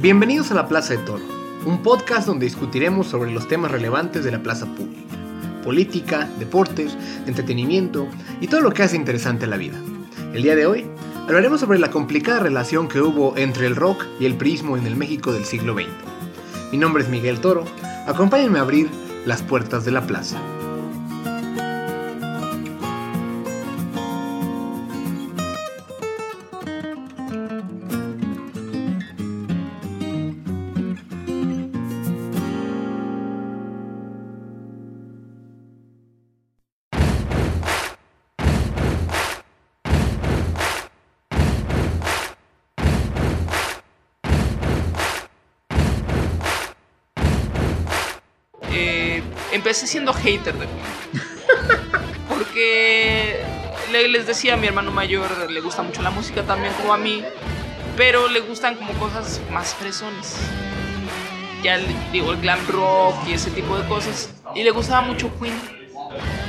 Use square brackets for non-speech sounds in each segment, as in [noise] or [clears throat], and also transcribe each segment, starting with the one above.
Bienvenidos a la Plaza de Toro, un podcast donde discutiremos sobre los temas relevantes de la plaza pública, política, deportes, entretenimiento y todo lo que hace interesante la vida. El día de hoy hablaremos sobre la complicada relación que hubo entre el rock y el prismo en el México del siglo XX. Mi nombre es Miguel Toro, acompáñenme a abrir las puertas de la plaza. Empecé siendo hater de Queen. [laughs] Porque les decía a mi hermano mayor, le gusta mucho la música también como a mí, pero le gustan como cosas más fresones. Ya digo, el glam rock y ese tipo de cosas. Y le gustaba mucho Queen.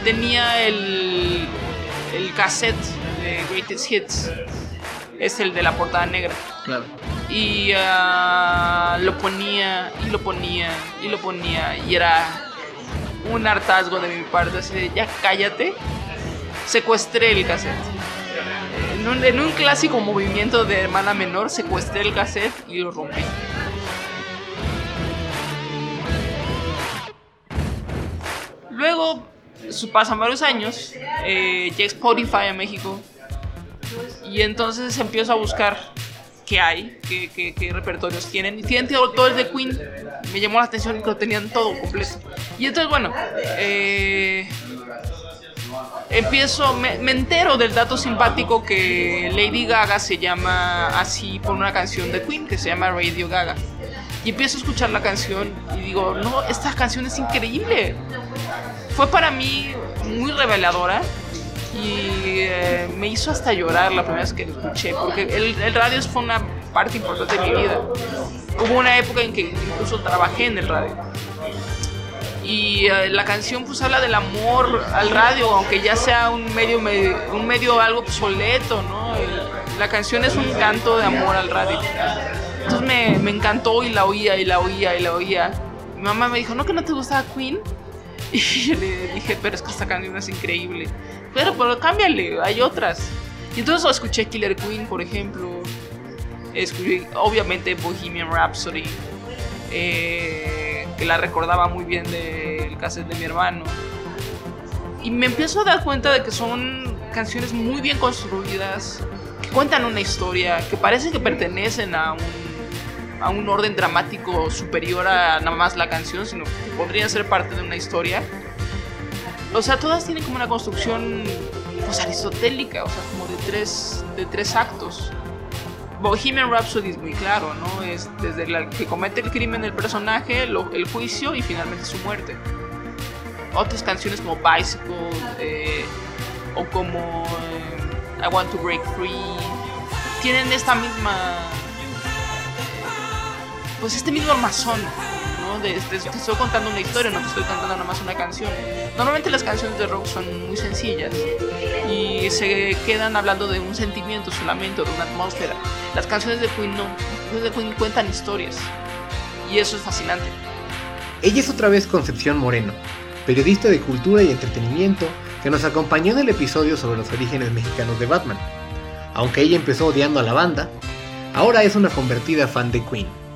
Tenía el, el cassette de Greatest Hits. Es el de la portada negra. Claro. Y ah, lo ponía, y lo ponía, y lo ponía. Y era un hartazgo de mi parte, así de ya cállate, secuestré el cassette. En un, clásico movimiento de hermana menor, secuestré el cassette y lo rompí. Luego, pasan varios años, eh, Spotify a México y entonces empiezo a buscar qué hay, qué, qué, repertorios tienen. Y tienen todo el de Queen. Me llamó la atención que lo tenían todo completo. Y entonces, bueno, eh, empiezo, me, entero del dato simpático que Lady Gaga se llama así por una canción de Queen que se llama Radio Gaga. Y empiezo a escuchar la canción y digo, no, esta canción es increíble. Fue para mí muy reveladora y eh, me hizo hasta llorar la primera vez que lo escuché, porque el, el, radio fue una parte importante de mi vida. Hubo una época en que incluso trabajé en el radio. Y eh, la canción pues habla del amor al radio, aunque ya sea un medio, un medio algo obsoleto, ¿no? la canción es un canto de amor al radio. Entonces me, me encantó y la oía y la oía y la oía. Mi mamá me dijo, ¿no que no te gustaba Queen? [laughs] Y yo le dije, pero es que esta canción es increíble. Pero, pero cámbiale, hay otras. Y entonces escuché Killer Queen, por ejemplo. Escuché, obviamente, Bohemian Rhapsody. Eh, que la recordaba muy bien del cassette de mi hermano. Y me empiezo a dar cuenta de que son canciones muy bien construidas, que cuentan una historia, que parece que pertenecen a un, a un orden dramático superior a nada más la canción, sino que podrían ser parte de una historia o sea, todas tienen como una construcción pues aristotélica, o sea, como de tres, de tres actos. Bohemian Rhapsody es muy claro, ¿no? Es desde la que comete el crimen el personaje, el juicio y finalmente su muerte. Otras canciones como Bicycle eh, o como eh, I Want to Break Free tienen esta misma. Pues este mismo armazón te, estoy contando una historia, no te estoy contando nada más una canción. Normalmente las canciones de rock son muy sencillas y se quedan hablando de un sentimiento solamente, de una atmósfera. Las canciones de Queen no, las de Queen cuentan historias y eso es fascinante. Ella es otra vez Concepción Moreno, periodista de cultura y entretenimiento que nos acompañó en el episodio sobre los orígenes mexicanos de Batman. Aunque ella empezó odiando a la banda, ahora es una convertida fan de Queen.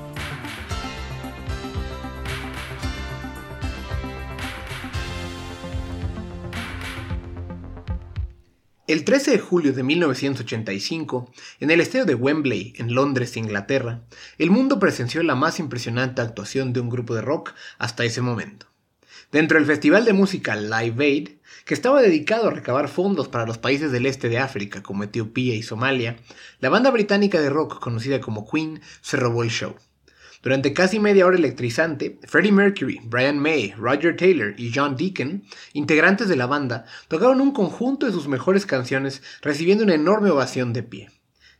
El 13 de julio de 1985, en el estadio de Wembley, en Londres, Inglaterra, el mundo presenció la más impresionante actuación de un grupo de rock hasta ese momento. Dentro del festival de música Live Aid, que estaba dedicado a recabar fondos para los países del este de África como Etiopía y Somalia, la banda británica de rock conocida como Queen se robó el show. Durante casi media hora electrizante, Freddie Mercury, Brian May, Roger Taylor y John Deacon, integrantes de la banda, tocaron un conjunto de sus mejores canciones, recibiendo una enorme ovación de pie.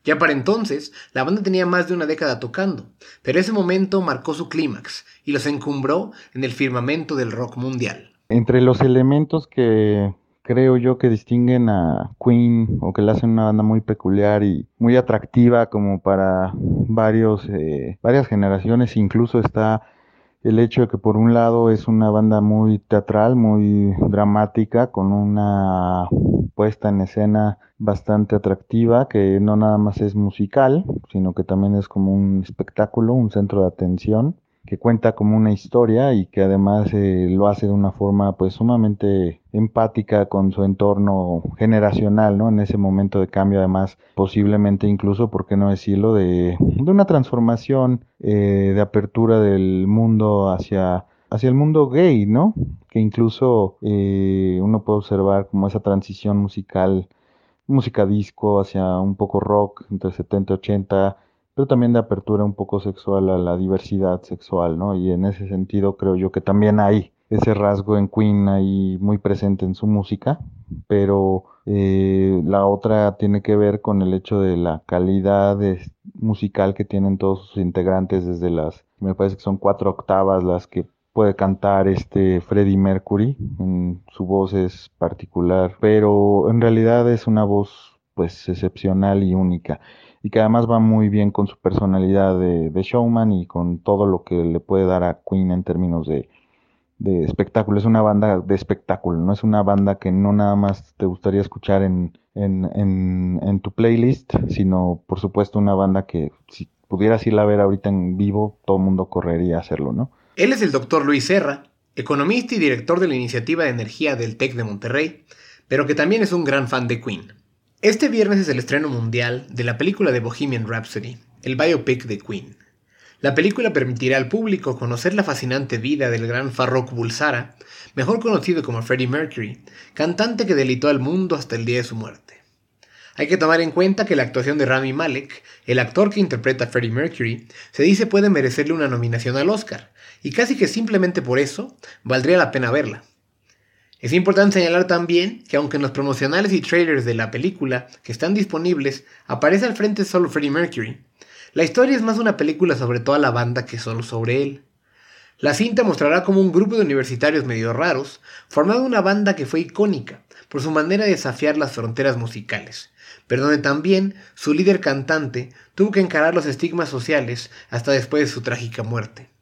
Ya para entonces, la banda tenía más de una década tocando, pero ese momento marcó su clímax y los encumbró en el firmamento del rock mundial. Entre los elementos que creo yo que distinguen a Queen o que le hacen una banda muy peculiar y muy atractiva como para varios, eh, varias generaciones, incluso está el hecho de que por un lado es una banda muy teatral, muy dramática, con una puesta en escena bastante atractiva, que no nada más es musical, sino que también es como un espectáculo, un centro de atención que cuenta como una historia y que además eh, lo hace de una forma pues sumamente empática con su entorno generacional, ¿no? En ese momento de cambio además posiblemente incluso, ¿por qué no decirlo?, de, de una transformación eh, de apertura del mundo hacia hacia el mundo gay, ¿no? Que incluso eh, uno puede observar como esa transición musical, música disco hacia un poco rock entre 70 y 80, pero también de apertura un poco sexual a la diversidad sexual, ¿no? Y en ese sentido creo yo que también hay ese rasgo en Queen ahí muy presente en su música, pero eh, la otra tiene que ver con el hecho de la calidad musical que tienen todos sus integrantes desde las, me parece que son cuatro octavas las que puede cantar este Freddie Mercury, su voz es particular, pero en realidad es una voz pues excepcional y única y que además va muy bien con su personalidad de, showman y con todo lo que le puede dar a Queen en términos de, espectáculo. Es una banda de espectáculo, no es una banda que no nada más te gustaría escuchar en, en, tu playlist, sino por supuesto una banda que si pudieras irla a ver ahorita en vivo, todo el mundo correría a hacerlo, ¿no? Él es el doctor Luis Serra, economista y director de la iniciativa de energía del TEC de Monterrey, pero que también es un gran fan de Queen. Este viernes es el estreno mundial de la película de Bohemian Rhapsody, el biopic de Queen. La película permitirá al público conocer la fascinante vida del gran Farrokh Bulsara, mejor conocido como Freddie Mercury, cantante que delitó al mundo hasta el día de su muerte. Hay que tomar en cuenta que la actuación de Rami Malek, el actor que interpreta a Freddie Mercury, se dice puede merecerle una nominación al Oscar, y casi que simplemente por eso valdría la pena verla. Es importante señalar también que aunque en los promocionales y trailers de la película que están disponibles aparece al frente solo Freddie Mercury, la historia es más una película sobre toda la banda que solo sobre él. La cinta mostrará como un grupo de universitarios medio raros formado una banda que fue icónica por su manera de desafiar las fronteras musicales, pero donde también su líder cantante tuvo que encarar los estigmas sociales hasta después de su trágica muerte.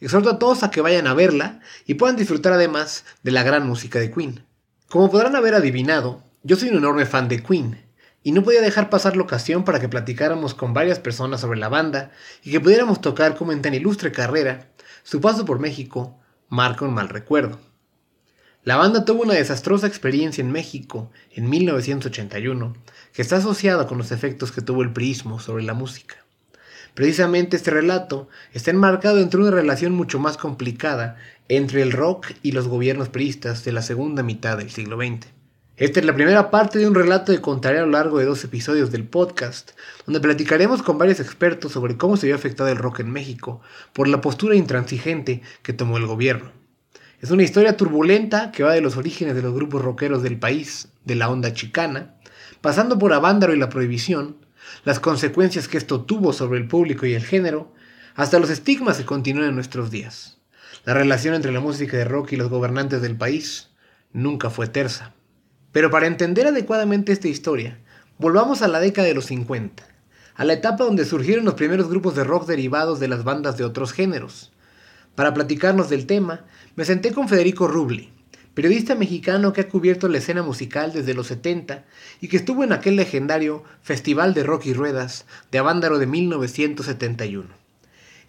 Exhorto a todos a que vayan a verla y puedan disfrutar además de la gran música de Queen. Como podrán haber adivinado, yo soy un enorme fan de Queen, y no podía dejar pasar la ocasión para que platicáramos con varias personas sobre la banda y que pudiéramos tocar como en tan ilustre carrera su paso por México marca un mal recuerdo. La banda tuvo una desastrosa experiencia en México en 1981, que está asociada con los efectos que tuvo el prismo sobre la música. Precisamente este relato está enmarcado entre una relación mucho más complicada entre el rock y los gobiernos priistas de la segunda mitad del siglo XX. Esta es la primera parte de un relato que contaré a lo largo de dos episodios del podcast, donde platicaremos con varios expertos sobre cómo se vio afectado el rock en México por la postura intransigente que tomó el gobierno. Es una historia turbulenta que va de los orígenes de los grupos rockeros del país, de la onda chicana, pasando por Avándaro y la prohibición, las consecuencias que esto tuvo sobre el público y el género, hasta los estigmas que continúan en nuestros días. La relación entre la música de rock y los gobernantes del país nunca fue tersa. Pero para entender adecuadamente esta historia, volvamos a la década de los 50, a la etapa donde surgieron los primeros grupos de rock derivados de las bandas de otros géneros. Para platicarnos del tema, me senté con Federico Rubli, periodista mexicano que ha cubierto la escena musical desde los 70 y que estuvo en aquel legendario Festival de Rock y Ruedas de Avándaro de 1971.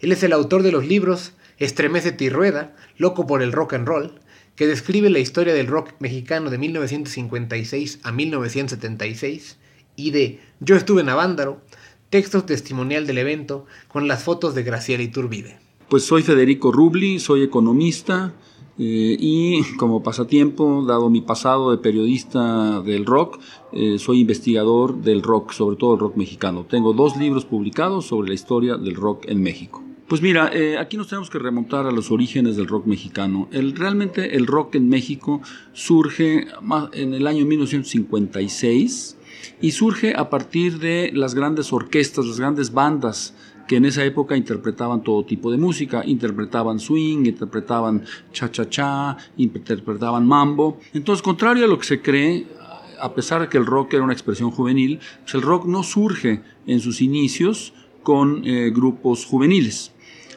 Él es el autor de los libros Estremecete y Rueda, Loco por el Rock and Roll, que describe la historia del rock mexicano de 1956 a 1976, y de Yo estuve en Avándaro, texto testimonial del evento con las fotos de Graciela Iturbide. Pues soy Federico Rubli, soy economista, eh, y como pasatiempo, dado mi pasado de periodista del rock, eh, soy investigador del rock, sobre todo el rock mexicano. Tengo dos libros publicados sobre la historia del rock en México. Pues mira, eh, aquí nos tenemos que remontar a los orígenes del rock mexicano. El, realmente el rock en México surge en el año 1956 y surge a partir de las grandes orquestas, las grandes bandas que en esa época interpretaban todo tipo de música, interpretaban swing, interpretaban cha-cha-cha, interpretaban mambo. Entonces, contrario a lo que se cree, a pesar de que el rock era una expresión juvenil, pues el rock no surge en sus inicios con eh, grupos juveniles.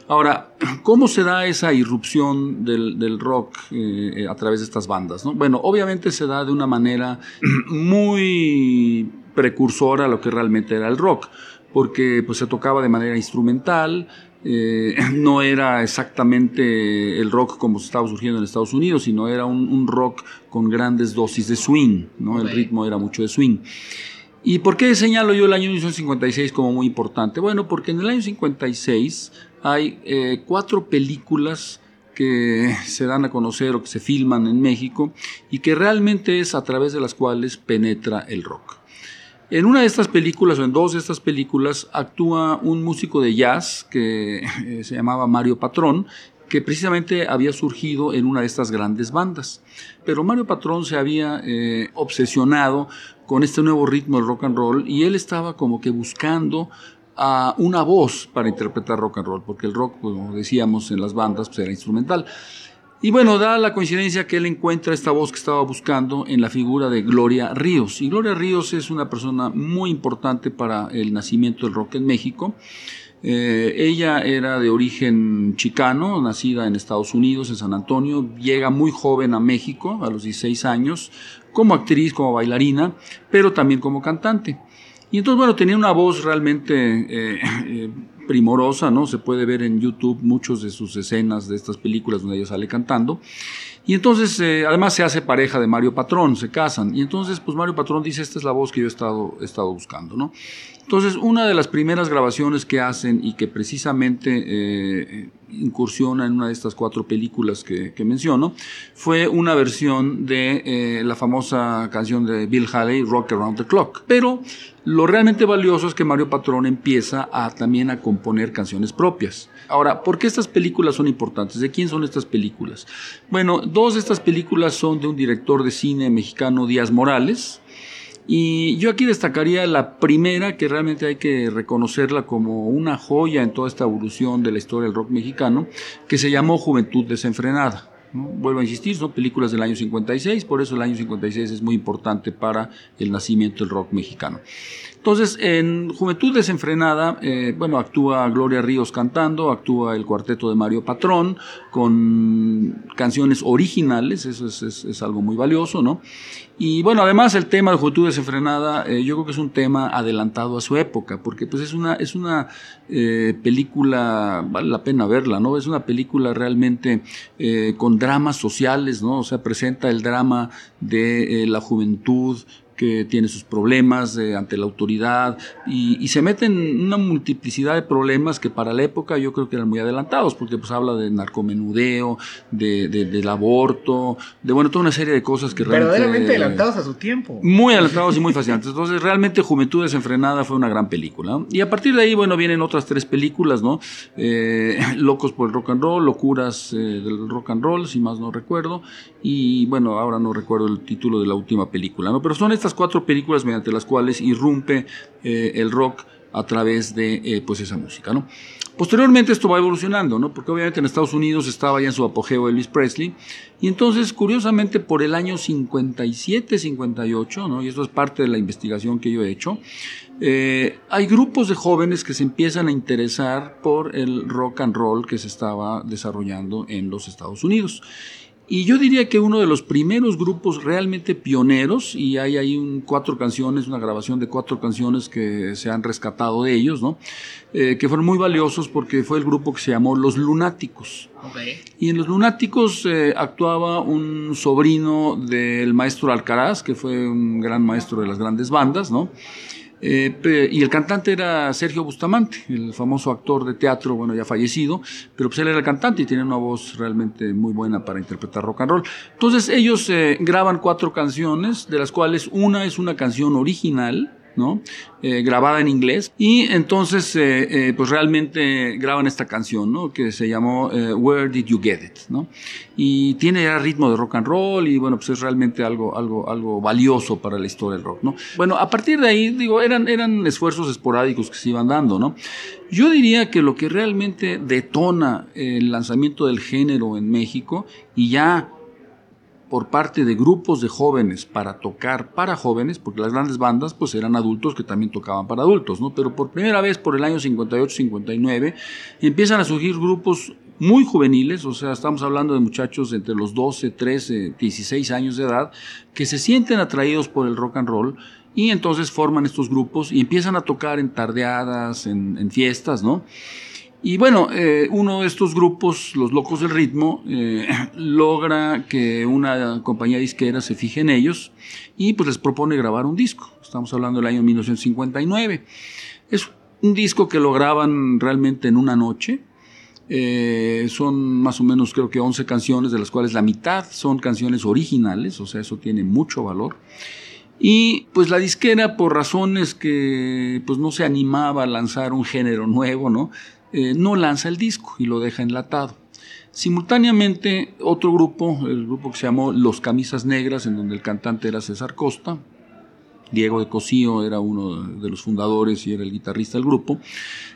Ahora, [clears throat] ¿cómo se da esa irrupción del, rock eh, a través de estas bandas? Bueno, obviamente se da de una manera [clears throat] muy precursora a lo que realmente era el rock, porque pues, se tocaba de manera instrumental, eh, [clears throat] no era exactamente el rock como se estaba surgiendo en Estados Unidos, sino era un, rock con grandes dosis de swing, ¿no? El ritmo era mucho de swing. ¿Y por qué señalo yo el año 1956 como muy importante? Bueno, porque en el año 56 hay eh, cuatro películas que se dan a conocer o que se filman en México y que realmente es a través de las cuales penetra el rock. En una de estas películas o en dos de estas películas actúa un músico de jazz que eh, se llamaba Mario Patrón, que precisamente había surgido en una de estas grandes bandas. Pero Mario Patrón se había eh, obsesionado con este nuevo ritmo del rock and roll y él estaba como que buscando a una voz para interpretar rock and roll, porque el rock, como decíamos en las bandas, pues era instrumental. Y bueno, da la coincidencia que él encuentra esta voz que estaba buscando en la figura de Gloria Ríos. Y Gloria Ríos es una persona muy importante para el nacimiento del rock en México. Eh, ella era de origen chicano, nacida en Estados Unidos, en San Antonio. Llega muy joven a México, a los 16 años, como actriz, como bailarina, pero también como cantante. Y entonces, bueno, tenía una voz realmente eh, eh, primorosa, ¿no? Se puede ver en YouTube muchos de sus escenas de estas películas donde ella sale cantando. Y entonces, eh, además se hace pareja de Mario Patrón, se casan. Y entonces, pues Mario Patrón dice, esta es la voz que yo he estado, he estado buscando, ¿no? Entonces, una de las primeras grabaciones que hacen y que precisamente eh, incursiona en una de estas cuatro películas que, menciono, fue una versión de eh, la famosa canción de Bill Haley, Rock Around the Clock. Pero lo realmente valioso es que Mario Patrón empieza a, también a componer canciones propias. Ahora, ¿por qué estas películas son importantes? ¿De quién son estas películas? Bueno, dos de estas películas son de un director de cine mexicano, Díaz Morales, y yo aquí destacaría la primera, que realmente hay que reconocerla como una joya en toda esta evolución de la historia del rock mexicano, que se llamó Juventud Desenfrenada. Vuelvo a insistir, son películas del año 56, por eso el año 56 es muy importante para el nacimiento del rock mexicano. Entonces, en Juventud Desenfrenada, eh, bueno, actúa Gloria Ríos cantando, actúa el cuarteto de Mario Patrón, con canciones originales, eso es, algo muy valioso, ¿no? Y bueno, además el tema de Juventud Desenfrenada, eh, yo creo que es un tema adelantado a su época, porque pues es una, es una eh, película, vale la pena verla, ¿no? Es una película realmente con dramas sociales, ¿no? O sea, presenta el drama de la juventud, que tiene sus problemas eh, ante la autoridad y, se meten en una multiplicidad de problemas que para la época yo creo que eran muy adelantados, porque pues habla de narcomenudeo, de, del aborto, de bueno, toda una serie de cosas que Verdaderamente adelantados a su tiempo. Muy adelantados y muy fascinantes. Entonces, realmente Juventud Desenfrenada fue una gran película. Y a partir de ahí, bueno, vienen otras tres películas, ¿no? Eh, Locos por el Rock and Roll, Locuras eh, del Rock and Roll, si más no recuerdo. Y bueno, ahora no recuerdo el título de la última película, ¿no? Pero son estas cuatro películas mediante las cuales irrumpe eh, el rock a través de eh, pues esa música, ¿no? Posteriormente esto va evolucionando, ¿no? Porque obviamente en Estados Unidos estaba ya en su apogeo Elvis Presley y entonces curiosamente por el año 57, 58, ¿no? Y esto es parte de la investigación que yo he hecho, eh, hay grupos de jóvenes que se empiezan a interesar por el rock and roll que se estaba desarrollando en los Estados Unidos. Y yo diría que uno de los primeros grupos realmente pioneros, y hay ahí un, cuatro canciones, una grabación de cuatro canciones que se han rescatado de ellos, ¿no? Eh, que fueron muy valiosos porque fue el grupo que se llamó Los Lunáticos. Y en Los Lunáticos eh, actuaba un sobrino del maestro Alcaraz, que fue un gran maestro de las grandes bandas, ¿no? Eh, y el cantante era Sergio Bustamante, el famoso actor de teatro, bueno, ya fallecido, pero pues él era el cantante y tiene una voz realmente muy buena para interpretar rock and roll. Entonces ellos eh, graban cuatro canciones, de las cuales una es una canción original, ¿no? Eh, grabada en inglés y entonces eh, eh, pues realmente graban esta canción ¿no? que se llamó Where Did You Get It ¿no? y tiene ya ritmo de rock and roll y bueno pues es realmente algo, algo, algo valioso para la historia del rock ¿no? bueno a partir de ahí digo eran, eran esfuerzos esporádicos que se iban dando ¿no? yo diría que lo que realmente detona el lanzamiento del género en México y ya por parte de grupos de jóvenes para tocar para jóvenes, porque las grandes bandas pues eran adultos que también tocaban para adultos, ¿no? Pero por primera vez por el año 58-59 empiezan a surgir grupos muy juveniles, o sea, estamos hablando de muchachos entre los 12, 13, 16 años de edad, que se sienten atraídos por el rock and roll y entonces forman estos grupos y empiezan a tocar en tardeadas, en, en fiestas, ¿no? Y bueno, eh, uno de estos grupos, los Locos del Ritmo, eh, [clears throat] logra que una compañía disquera se fije en ellos y pues les propone grabar un disco. Estamos hablando del año 1959. Es un disco que lo graban realmente en una noche. Eh, son más o menos creo que 11 canciones, de las cuales la mitad son canciones originales, o sea, eso tiene mucho valor. Y pues la disquera, por razones que pues no se animaba a lanzar un género nuevo, ¿no? Eh, no lanza el disco y lo deja enlatado. Simultáneamente, otro grupo, el grupo que se llamó Los Camisas Negras, en donde el cantante era César Costa, Diego de Cosío era uno de los fundadores y era el guitarrista del grupo,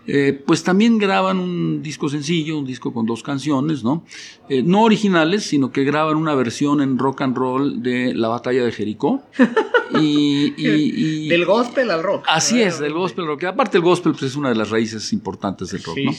eh, pues también graban un disco sencillo, un disco con dos canciones, ¿no? Eh, no originales, sino que graban una versión en rock and roll de La Batalla de Jericó. [laughs] Y, del gospel al rock. Así es, del gospel al rock. Aparte el gospel pues, es una de las raíces importantes del rock, ¿no?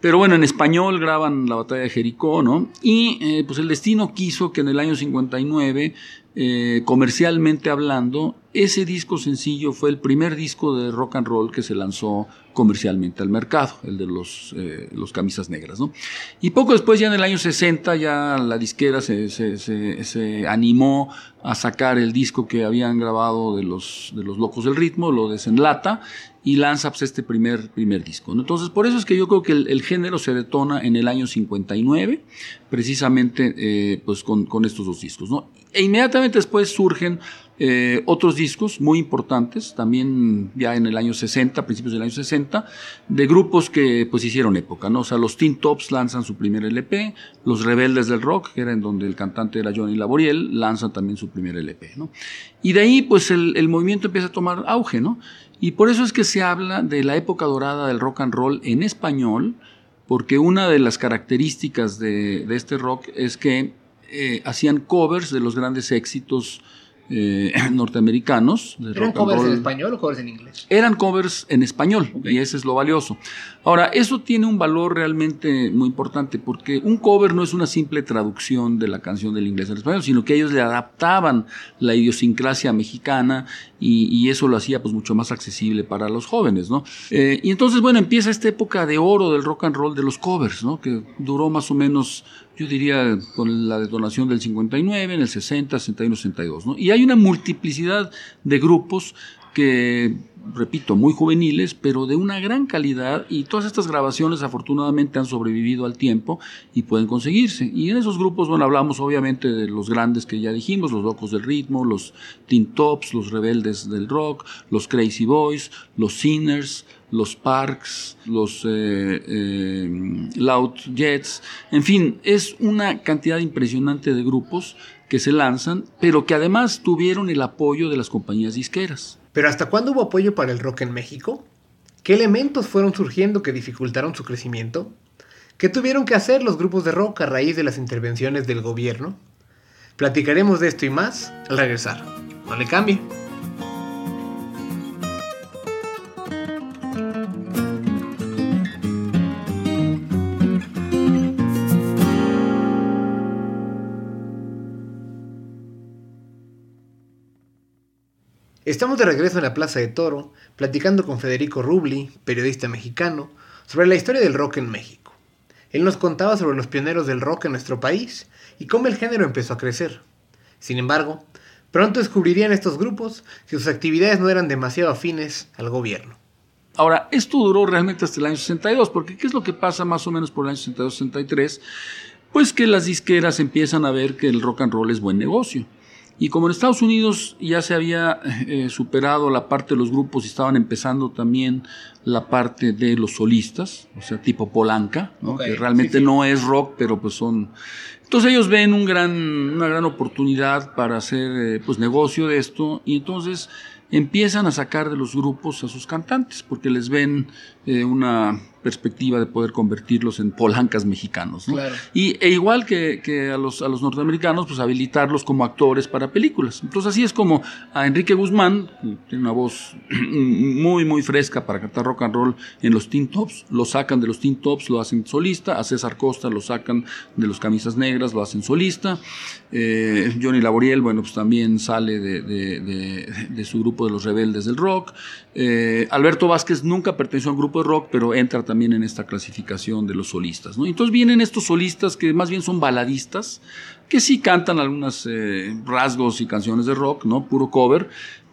Pero bueno, en español graban la batalla de Jericó, ¿no? Y eh, pues el destino quiso que en el año 59, eh, comercialmente hablando, ese disco sencillo fue el primer disco de rock and roll que se lanzó comercialmente al mercado, el de los, eh, los camisas negras, ¿no? Y poco después, ya en el año 60, ya la disquera se, se, se, se animó a sacar el disco que habían grabado de los, de los Locos del Ritmo, lo desenlata y lanza pues, este primer, primer disco. Entonces, por eso es que yo creo que el, género se detona en el año 59, precisamente eh, pues con, con, estos dos discos. ¿no? E inmediatamente después surgen eh, otros discos muy importantes, también ya en el año 60, principios del año 60, de grupos que pues hicieron época, ¿no? O sea, los Teen Tops lanzan su primer LP, los Rebeldes del Rock, que era en donde el cantante era Johnny Laboriel, lanzan también su primer LP, ¿no? Y de ahí pues el, el movimiento empieza a tomar auge, ¿no? Y por eso es que se habla de la época dorada del rock and roll en español, porque una de las características de, este rock es que eh, hacían covers de los grandes éxitos eh, [clears throat] norteamericanos. ¿Eran covers en español o covers en inglés? Eran covers en español y ese es lo valioso. Ahora, eso tiene un valor realmente muy importante porque un cover no es una simple traducción de la canción del inglés al español, sino que ellos le adaptaban la idiosincrasia mexicana y, eso lo hacía pues mucho más accesible para los jóvenes, ¿no? Eh, y entonces, bueno, empieza esta época de oro del rock and roll de los covers, ¿no? Que duró más o menos yo diría con la detonación del 59, en el 60, 61, 62. ¿no? Y hay una multiplicidad de grupos que, repito, muy juveniles, pero de una gran calidad y todas estas grabaciones afortunadamente han sobrevivido al tiempo y pueden conseguirse. Y en esos grupos, bueno, hablamos obviamente de los grandes que ya dijimos, los locos del ritmo, los Teen Tops, los rebeldes del rock, los Crazy Boys, los Sinners, los Parks, los eh, eh, Loud Jets, en fin, es una cantidad impresionante de grupos que se lanzan, pero que además tuvieron el apoyo de las compañías disqueras. ¿Pero hasta cuándo hubo apoyo para el rock en México? ¿Qué elementos fueron surgiendo que dificultaron su crecimiento? ¿Qué tuvieron que hacer los grupos de rock a raíz de las intervenciones del gobierno? Platicaremos de esto y más al regresar. No le cambie. Estamos de regreso en la Plaza de Toro, platicando con Federico Rubli, periodista mexicano, sobre la historia del rock en México. Él nos contaba sobre los pioneros del rock en nuestro país y cómo el género empezó a crecer. Sin embargo, pronto descubrirían estos grupos que sus actividades no eran demasiado afines al gobierno. Ahora, esto duró realmente hasta el año 62, porque ¿qué es lo que pasa más o menos por el año 62-63? Pues que las disqueras empiezan a ver que el rock and roll es buen negocio y como en Estados Unidos ya se había eh, superado la parte de los grupos y estaban empezando también la parte de los solistas, o sea, tipo Polanca, que realmente no es rock, pero pues son... Entonces ellos ven un gran, una gran oportunidad para hacer eh, pues negocio de esto y entonces empiezan a sacar de los grupos a sus cantantes porque les ven eh, una perspectiva de poder convertirlos en polancas mexicanos. Y, e igual que, que, a, los, a los norteamericanos, pues habilitarlos como actores para películas. Entonces así es como a Enrique Guzmán, que tiene una voz [clears throat] muy, muy fresca para cantar rock and roll en los Teen Tops, lo sacan de los Teen Tops, lo hacen solista, a César Costa lo sacan de los Camisas Negras, lo hacen solista. Eh, Johnny Laboriel, bueno, pues también sale de, de, de, su grupo de los rebeldes del rock. Eh, Alberto Vázquez nunca perteneció a un grupo de rock, pero entra también en esta clasificación de los solistas. ¿no? Entonces vienen estos solistas que más bien son baladistas, que sí cantan algunos eh, rasgos y canciones de rock, ¿no? Puro cover,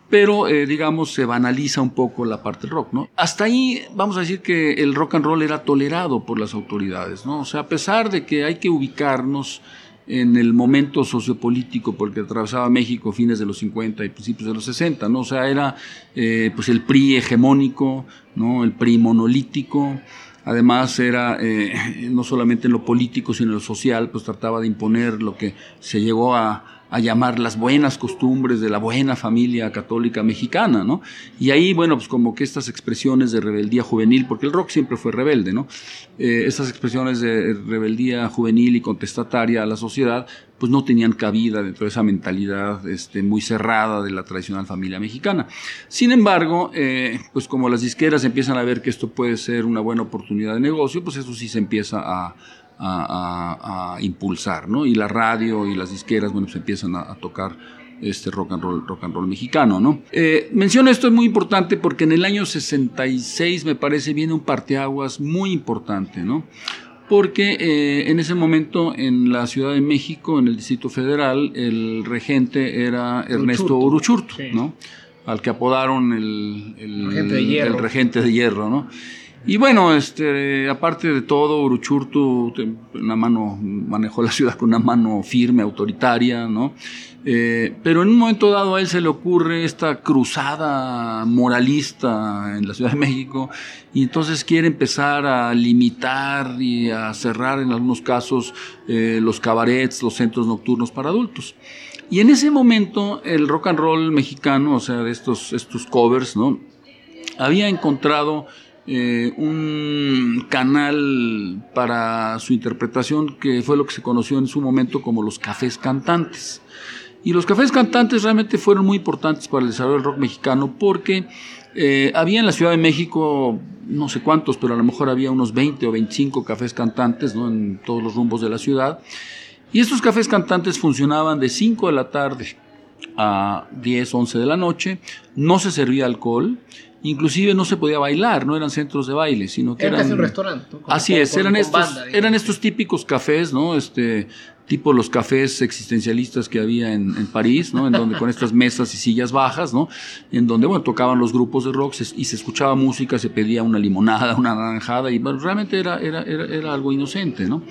pero digamos se banaliza un poco la parte rock, ¿no? Hasta ahí vamos a decir que el rock and roll era tolerado por las autoridades, ¿no? O sea, a pesar de que hay que ubicarnos en el momento sociopolítico porque atravesaba México fines de los 50 y principios de los 60, ¿no? O sea, era eh, pues el PRI hegemónico, ¿no? El PRI monolítico, además era eh, no solamente en lo político sino en lo social, pues trataba de imponer lo que se llegó a, a llamar las buenas costumbres de la buena familia católica mexicana, ¿no? Y ahí, bueno, pues como que estas expresiones de rebeldía juvenil, porque el rock siempre fue rebelde, ¿no? Eh, estas expresiones de rebeldía juvenil y contestataria a la sociedad, pues no tenían cabida dentro de esa mentalidad este, muy cerrada de la tradicional familia mexicana. Sin embargo, eh, pues como las disqueras empiezan a ver que esto puede ser una buena oportunidad de negocio, pues eso sí se empieza a, a, impulsar, ¿no? Y la radio y las disqueras, bueno, se empiezan a, tocar este rock and roll, rock and roll mexicano, ¿no? Eh, menciono esto es muy importante porque en el año 66 me parece viene un parteaguas muy importante, ¿no? Porque eh, en ese momento en la Ciudad de México, en el Distrito Federal, el regente era Ernesto Uruchurtu, ¿no? Al que apodaron el, el, el regente de hierro, ¿no? Y bueno, este, aparte de todo, Uruchurtu una mano, manejó la ciudad con una mano firme, autoritaria, ¿no? Eh, pero en un momento dado a él se le ocurre esta cruzada moralista en la Ciudad de México y entonces quiere empezar a limitar y a cerrar en algunos casos eh, los cabarets, los centros nocturnos para adultos. Y en ese momento el rock and roll mexicano, o sea, de estos, estos covers, ¿no? Había encontrado eh, un canal para su interpretación que fue lo que se conoció en su momento como los cafés cantantes. Y los cafés cantantes realmente fueron muy importantes para el desarrollo del rock mexicano porque eh, había en la Ciudad de México, no sé cuántos, pero a lo mejor había unos 20 o 25 cafés cantantes en todos los rumbos de la ciudad. Y estos cafés cantantes funcionaban de 5 de la tarde a 10, 11 de la noche, no se servía alcohol inclusive no se podía bailar, no eran centros de baile, sino que Era eran casi un restaurante. Así es, eran estos, eran estos típicos cafés, ¿no? Este tipo los cafés existencialistas que había en, en París, ¿no? En donde con estas mesas y sillas bajas, ¿no? En donde, bueno, tocaban los grupos de rock y se escuchaba música, se pedía una limonada, una naranjada y bueno, realmente era, era, era, era algo inocente, ¿no?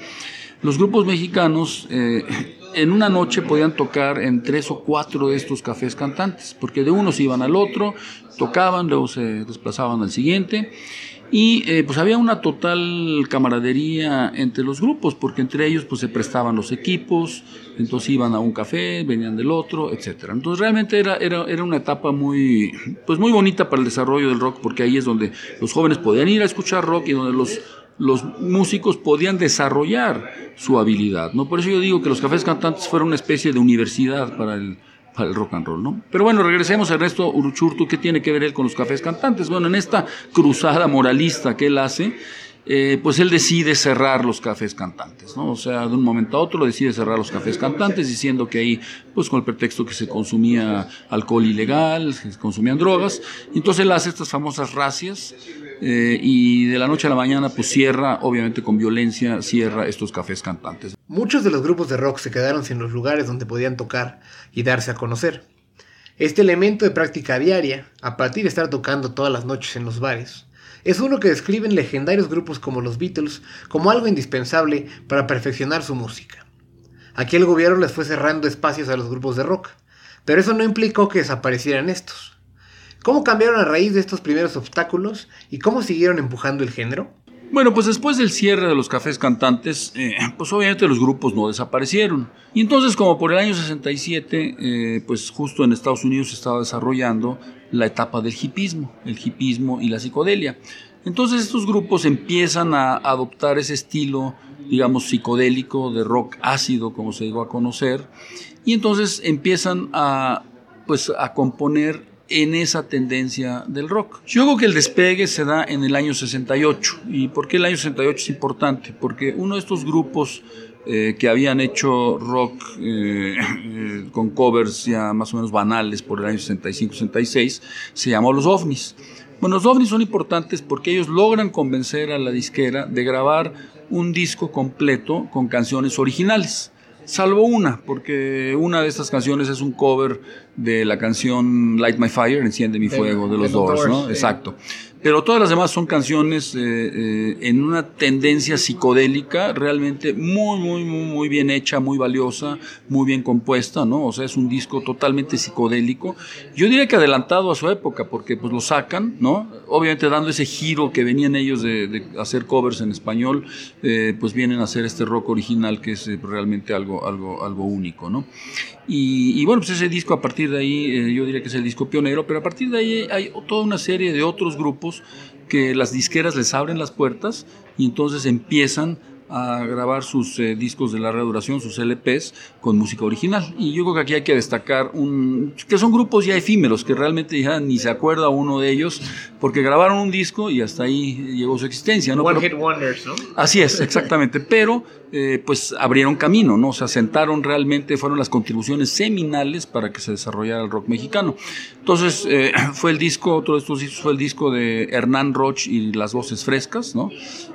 Los grupos mexicanos eh, en una noche podían tocar en tres o cuatro de estos cafés cantantes, porque de unos iban al otro, tocaban, luego se desplazaban al siguiente. Y eh, pues había una total camaradería entre los grupos, porque entre ellos pues se prestaban los equipos, entonces iban a un café, venían del otro, etcétera. Entonces realmente era, era, era una etapa muy, pues muy bonita para el desarrollo del rock, porque ahí es donde los jóvenes podían ir a escuchar rock y donde los los músicos podían desarrollar su habilidad, ¿no? Por eso yo digo que los cafés cantantes fueron una especie de universidad para el, para el rock and roll, ¿no? Pero bueno, regresemos a Ernesto Uruchurtu, ¿qué tiene que ver él con los cafés cantantes? Bueno, en esta cruzada moralista que él hace, eh, pues él decide cerrar los cafés cantantes, ¿no? O sea, de un momento a otro decide cerrar los cafés cantantes diciendo que ahí, pues con el pretexto que se consumía alcohol ilegal, se consumían drogas, entonces él hace estas famosas racias eh, y de la noche a la mañana pues cierra, obviamente con violencia, cierra estos cafés cantantes. Muchos de los grupos de rock se quedaron sin los lugares donde podían tocar y darse a conocer. Este elemento de práctica diaria, a partir de estar tocando todas las noches en los bares, es uno que describen legendarios grupos como los Beatles como algo indispensable para perfeccionar su música. Aquí el gobierno les fue cerrando espacios a los grupos de rock, pero eso no implicó que desaparecieran estos. ¿Cómo cambiaron a raíz de estos primeros obstáculos y cómo siguieron empujando el género? Bueno, pues después del cierre de los cafés cantantes, eh, pues obviamente los grupos no desaparecieron. Y entonces, como por el año 67, eh, pues justo en Estados Unidos se estaba desarrollando la etapa del hipismo, el hipismo y la psicodelia. Entonces estos grupos empiezan a adoptar ese estilo, digamos, psicodélico de rock ácido, como se llegó a conocer, y entonces empiezan a, pues, a componer en esa tendencia del rock. Yo creo que el despegue se da en el año 68. ¿Y por qué el año 68 es importante? Porque uno de estos grupos eh, que habían hecho rock eh, eh, con covers ya más o menos banales por el año 65-66, se llamó Los OVNIs. Bueno, los OVNIs son importantes porque ellos logran convencer a la disquera de grabar un disco completo con canciones originales. Salvo una, porque una de estas canciones es un cover de la canción Light My Fire, Enciende mi fuego, de, los Doors, ¿no? Exacto. Pero todas las demás son canciones eh, eh, en una tendencia psicodélica realmente muy, muy, muy, muy bien hecha, muy valiosa, muy bien compuesta, ¿no? O sea, es un disco totalmente psicodélico. Yo diría que adelantado a su época, porque pues lo sacan, ¿no? Obviamente dando ese giro que venían ellos de, hacer covers en español, eh, pues vienen a hacer este rock original que es realmente algo, algo, algo único, ¿no? Y, bueno, pues ese disco a partir de ahí, yo diría que es el disco pionero, pero a partir de ahí hay toda una serie de otros grupos que las disqueras les abren las puertas y entonces empiezan a grabar sus eh, discos de larga duración, sus LPs, con música original. Y yo creo que aquí hay que destacar un, que son grupos ya efímeros, que realmente ya ni se acuerda uno de ellos, porque grabaron un disco y hasta ahí llegó su existencia. ¿no? One Hit Wonders, ¿no? Así es, exactamente. [laughs] Pero eh, pues abrieron camino, ¿no? Se asentaron realmente, fueron las contribuciones seminales para que se desarrollara el rock mexicano. Entonces, eh, [clears throat] fue el disco, otro de estos discos fue el disco de Hernán Roch y Las Voces Frescas, ¿no?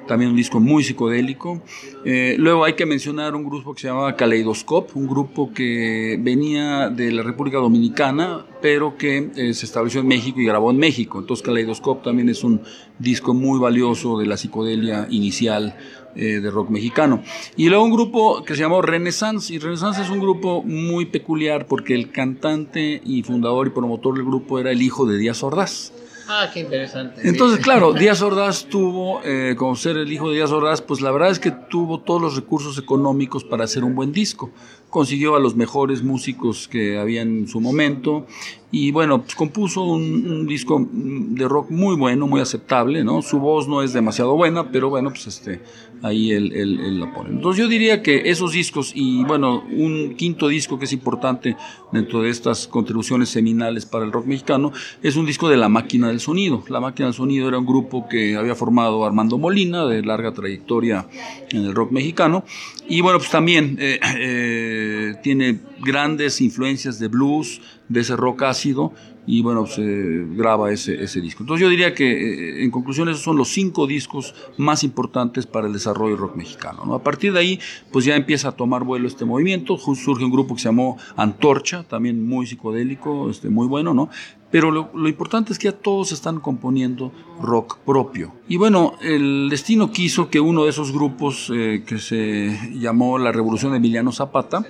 También un disco muy psicodélico. Eh, luego hay que mencionar un grupo que se llamaba Kaleidoscope, un grupo que venía de la República Dominicana, pero que se estableció en México y grabó en México. Entonces, Kaleidoscope también es un disco muy valioso de la psicodelia inicial eh, de rock mexicano. Y luego un grupo que se llamó Renaissance, y Renaissance es un grupo muy peculiar porque el cantante y fundador y promotor del grupo era el hijo de Díaz Ordaz. Ah, qué interesante. Entonces, claro, [laughs] Díaz Ordaz tuvo, eh, como ser el hijo de Díaz Ordaz, pues la verdad es que tuvo todos los recursos económicos para hacer un buen disco consiguió a los mejores músicos que había en su momento y bueno, pues compuso un, disco de rock muy bueno, muy aceptable, ¿no? Su voz no es demasiado buena, pero bueno, pues este, ahí él, la pone. Entonces yo diría que esos discos y bueno, un quinto disco que es importante dentro de estas contribuciones seminales para el rock mexicano es un disco de La Máquina del Sonido. La Máquina del Sonido era un grupo que había formado Armando Molina, de larga trayectoria en el rock mexicano, y bueno, pues también... Eh, eh, tiene grandes influencias de blues, de ese rock ácido, y bueno, se graba ese, ese disco. Entonces yo diría que, eh, en conclusión, esos son los cinco discos más importantes para el desarrollo del rock mexicano. ¿no? A partir de ahí, pues ya empieza a tomar vuelo este movimiento, surge un grupo que se llamó Antorcha, también muy psicodélico, este, muy bueno, ¿no? Pero lo, importante es que ya todos están componiendo rock propio. Y bueno, el destino quiso que uno de esos grupos eh, que se llamó la Revolución de Emiliano Zapata,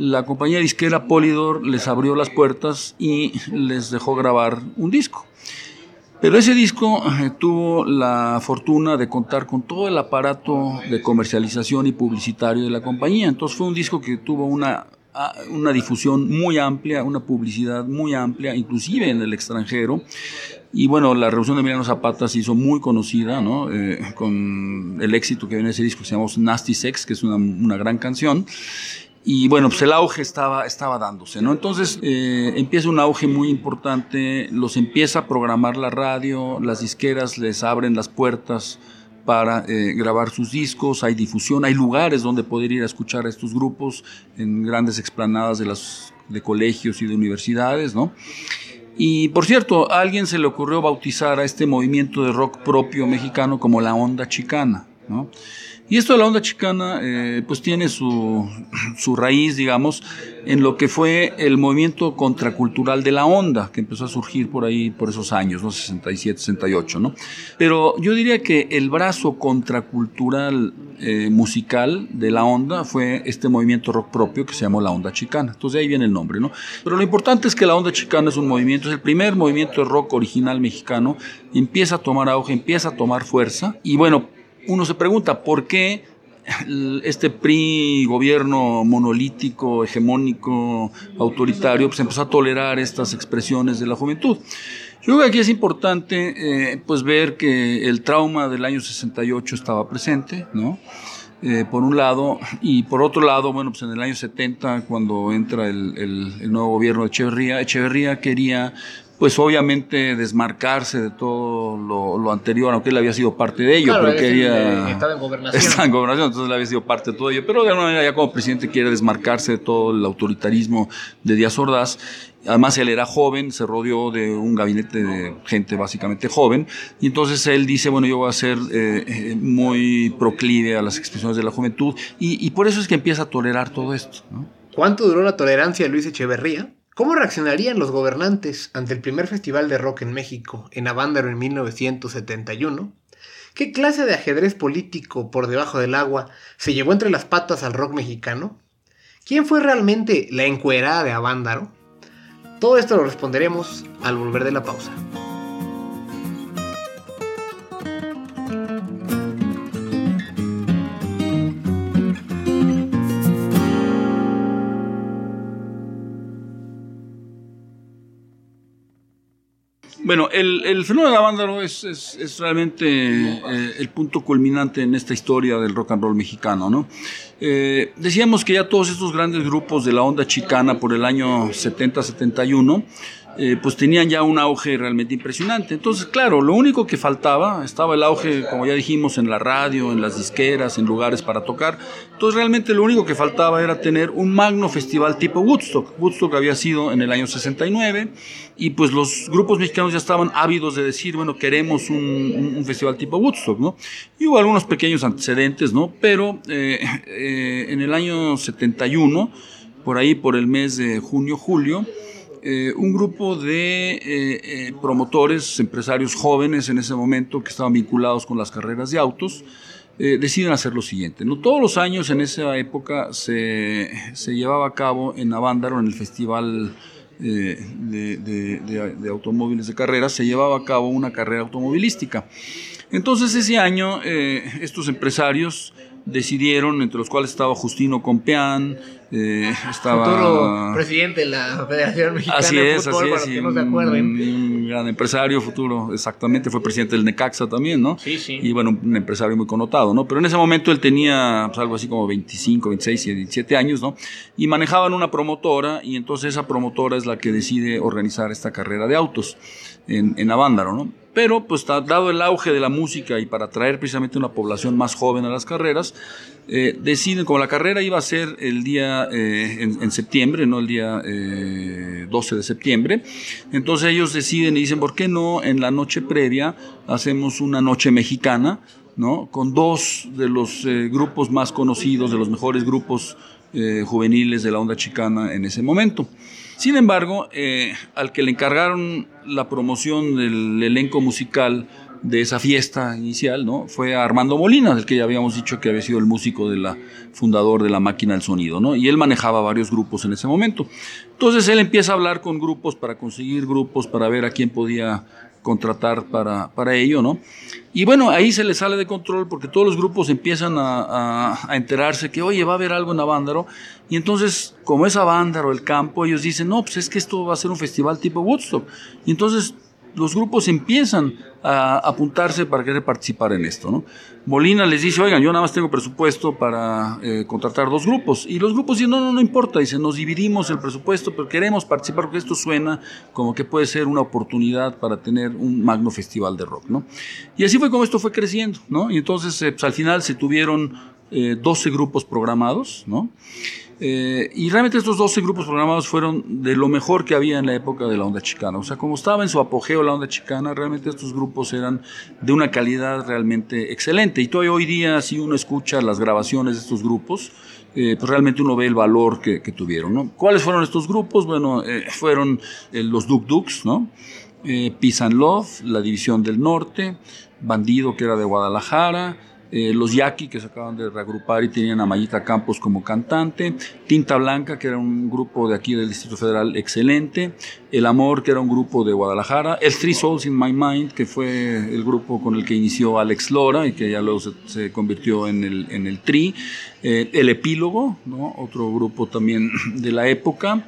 la compañía disquera Polydor les abrió las puertas y les dejó grabar un disco. Pero ese disco eh, tuvo la fortuna de contar con todo el aparato de comercialización y publicitario de la compañía. Entonces fue un disco que tuvo una, una difusión muy amplia, una publicidad muy amplia, inclusive en el extranjero. Y bueno, la Revolución de Emiliano Zapata se hizo muy conocida, ¿no? Eh, con el éxito que viene ese disco que se llama Nasty Sex, que es una, una gran canción y bueno, pues el auge estaba, estaba dándose, ¿no? Entonces eh, empieza un auge muy importante, los empieza a programar la radio, las disqueras les abren las puertas para eh, grabar sus discos, hay difusión, hay lugares donde poder ir a escuchar a estos grupos en grandes explanadas de, las, de colegios y de universidades, ¿no? Y por cierto, a alguien se le ocurrió bautizar a este movimiento de rock propio mexicano como la onda chicana, ¿no? Y esto de la onda chicana, eh, pues tiene su, su, raíz, digamos, en lo que fue el movimiento contracultural de la onda, que empezó a surgir por ahí, por esos años, ¿no? 67, 68, ¿no? Pero yo diría que el brazo contracultural eh, musical de la onda fue este movimiento rock propio que se llamó la onda chicana. Entonces de ahí viene el nombre, ¿no? Pero lo importante es que la onda chicana es un movimiento, es el primer movimiento de rock original mexicano, empieza a tomar auge, empieza a tomar fuerza, y bueno, uno se pregunta por qué este PRI gobierno monolítico, hegemónico, autoritario, pues empezó a tolerar estas expresiones de la juventud. Yo creo que aquí es importante eh, pues ver que el trauma del año 68 estaba presente, ¿no? Eh, por un lado, y por otro lado, bueno, pues en el año 70, cuando entra el, el, nuevo gobierno de Echeverría, Echeverría quería pues obviamente desmarcarse de todo lo, anterior, aunque él había sido parte de ello, pero quería... Estaba en gobernación. [laughs] Estaba en gobernación, entonces él había sido parte de todo ello, pero de alguna manera ya como presidente quiere desmarcarse de todo el autoritarismo de Díaz Ordaz. Además, él era joven, se rodeó de un gabinete de gente básicamente joven, y entonces él dice, bueno, yo voy a ser eh, eh, muy proclive a las expresiones de la juventud, y, y, por eso es que empieza a tolerar todo esto. ¿no? ¿Cuánto duró la tolerancia de Luis Echeverría? ¿Cómo reaccionarían los gobernantes ante el primer festival de rock en México, en Avándaro en 1971? ¿Qué clase de ajedrez político por debajo del agua se llevó entre las patas al rock mexicano? ¿Quién fue realmente la encuerada de Avándaro? Todo esto lo responderemos al volver de la pausa. Bueno, el, fenómeno de Avándaro es, es, es realmente eh, el punto culminante en esta historia del rock and roll mexicano, ¿no? Eh, decíamos que ya todos estos grandes grupos de la onda chicana por el año 70-71 eh, pues tenían ya un auge realmente impresionante. Entonces, claro, lo único que faltaba, estaba el auge, como ya dijimos, en la radio, en las disqueras, en lugares para tocar. Entonces, realmente lo único que faltaba era tener un magno festival tipo Woodstock. Woodstock había sido en el año 69 y pues los grupos mexicanos ya estaban ávidos de decir, bueno, queremos un, festival tipo Woodstock, ¿no? Y hubo algunos pequeños antecedentes, ¿no? Pero eh, eh, en el año 71, por ahí, por el mes de junio, julio, eh, un grupo de eh, eh, promotores, empresarios jóvenes en ese momento que estaban vinculados con las carreras de autos, deciden hacer lo siguiente. ¿no? Todos los años en esa época se, se llevaba a cabo en Avándaro, en el Festival de, de, de, automóviles de carreras, se llevaba a cabo una carrera automovilística. Entonces ese año estos empresarios decidieron, entre los cuales estaba Justino Compeán, eh, estaba futuro presidente de la Federación Mexicana así es, de Fútbol, así es, no se acuerden. Un, gran empresario futuro, exactamente, fue presidente del Necaxa también, ¿no? Sí, sí. Y bueno, un empresario muy connotado, ¿no? Pero en ese momento él tenía pues, algo así como 25, 26, 17 años, ¿no? Y manejaban una promotora y entonces esa promotora es la que decide organizar esta carrera de autos en, en Avándaro, ¿no? Pero, pues, dado el auge de la música y para atraer precisamente una población más joven a las carreras, eh, deciden, como la carrera iba a ser el día eh, en, septiembre, no el día eh, 12 de septiembre, entonces ellos deciden y dicen, ¿por qué no en la noche previa hacemos una noche mexicana, ¿no? Con dos de los eh, grupos más conocidos, de los mejores grupos juveniles de la onda chicana en ese momento. Sin embargo, eh, al que le encargaron la promoción del elenco musical de esa fiesta inicial, ¿no? Fue Armando Molina, del que ya habíamos dicho que había sido el músico de la fundador de la máquina del sonido, ¿no? Y él manejaba varios grupos en ese momento. Entonces él empieza a hablar con grupos para conseguir grupos, para ver a quién podía contratar para, para ello, ¿no? Y bueno, ahí se le sale de control porque todos los grupos empiezan a, a, enterarse que, oye, va a haber algo en Avándaro. Y entonces, como es Avándaro, el campo, ellos dicen, no, pues es que esto va a ser un festival tipo Woodstock. Y entonces los grupos empiezan a apuntarse para querer participar en esto. ¿no? Molina les dice, oigan, yo nada más tengo presupuesto para eh, contratar dos grupos. Y los grupos dicen, no, no, no importa, dicen, nos dividimos el presupuesto, pero queremos participar porque esto suena como que puede ser una oportunidad para tener un magno festival de rock. ¿no? Y así fue como esto fue creciendo. ¿no? Y entonces, eh, pues, al final se tuvieron eh, 12 grupos programados, ¿no? Eh, y realmente estos 12 grupos programados fueron de lo mejor que había en la época de la onda chicana. O sea, como estaba en su apogeo la onda chicana, realmente estos grupos eran de una calidad realmente excelente. Y todavía hoy día, si uno escucha las grabaciones de estos grupos, eh, pues realmente uno ve el valor que, tuvieron. ¿no? ¿Cuáles fueron estos grupos? Bueno, eh, fueron eh, los Duk Duks, ¿no? And Love, la División del Norte, Bandido, que era de Guadalajara, eh, los Yaqui, que se acaban de reagrupar y tenían a Mayita Campos como cantante, Tinta Blanca, que era un grupo de aquí del Distrito Federal excelente, El Amor, que era un grupo de Guadalajara, El Three Souls in My Mind, que fue el grupo con el que inició Alex Lora y que ya luego se, convirtió en el, en el Tri, eh, El Epílogo, ¿no? otro grupo también [clears throat] de la época,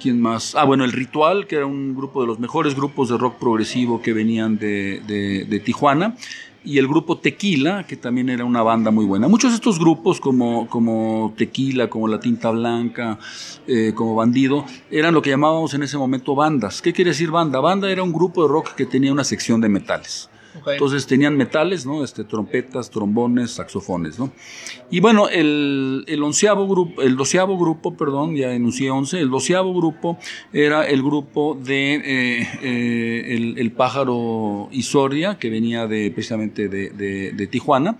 ¿quién más? Ah, bueno, El Ritual, que era un grupo de los mejores grupos de rock progresivo que venían de, de, de Tijuana, y el grupo Tequila, que también era una banda muy buena. Muchos de estos grupos, como, como Tequila, como La Tinta Blanca, eh, como Bandido, eran lo que llamábamos en ese momento bandas. ¿Qué quiere decir banda? Banda era un grupo de rock que tenía una sección de metales. Entonces tenían metales, ¿no? Este, trompetas, trombones, saxofones, ¿no? Y bueno, el, onceavo grupo, el doceavo grupo, perdón, ya enuncié once, el doceavo grupo era el grupo de eh, eh, el, pájaro Isoria, que venía de, precisamente de, de, Tijuana,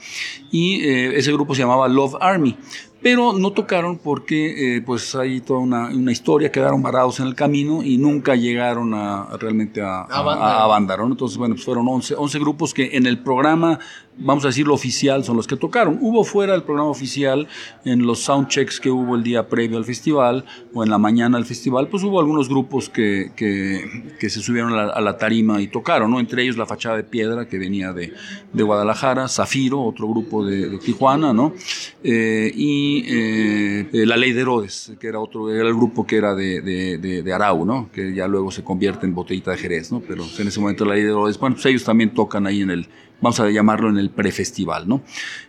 y eh, ese grupo se llamaba Love Army pero no tocaron porque eh, pues hay toda una, una, historia, quedaron varados en el camino y nunca llegaron a, realmente a, a, a, Entonces, bueno, pues fueron 11, 11 grupos que en el programa vamos a decirlo oficial, son los que tocaron. Hubo fuera del programa oficial, en los soundchecks que hubo el día previo al festival o en la mañana al festival, pues hubo algunos grupos que, que, se subieron a la, tarima y tocaron, ¿no? Entre ellos La Fachada de Piedra, que venía de, de Guadalajara, Zafiro, otro grupo de, Tijuana, ¿no? Eh, y eh, La Ley de Herodes, que era otro, era el grupo que era de, de, de, Arau, ¿no? Que ya luego se convierte en Botellita de Jerez, ¿no? Pero en ese momento La Ley de Herodes, bueno, pues ellos también tocan ahí en el vamos a llamarlo en el prefestival, ¿no?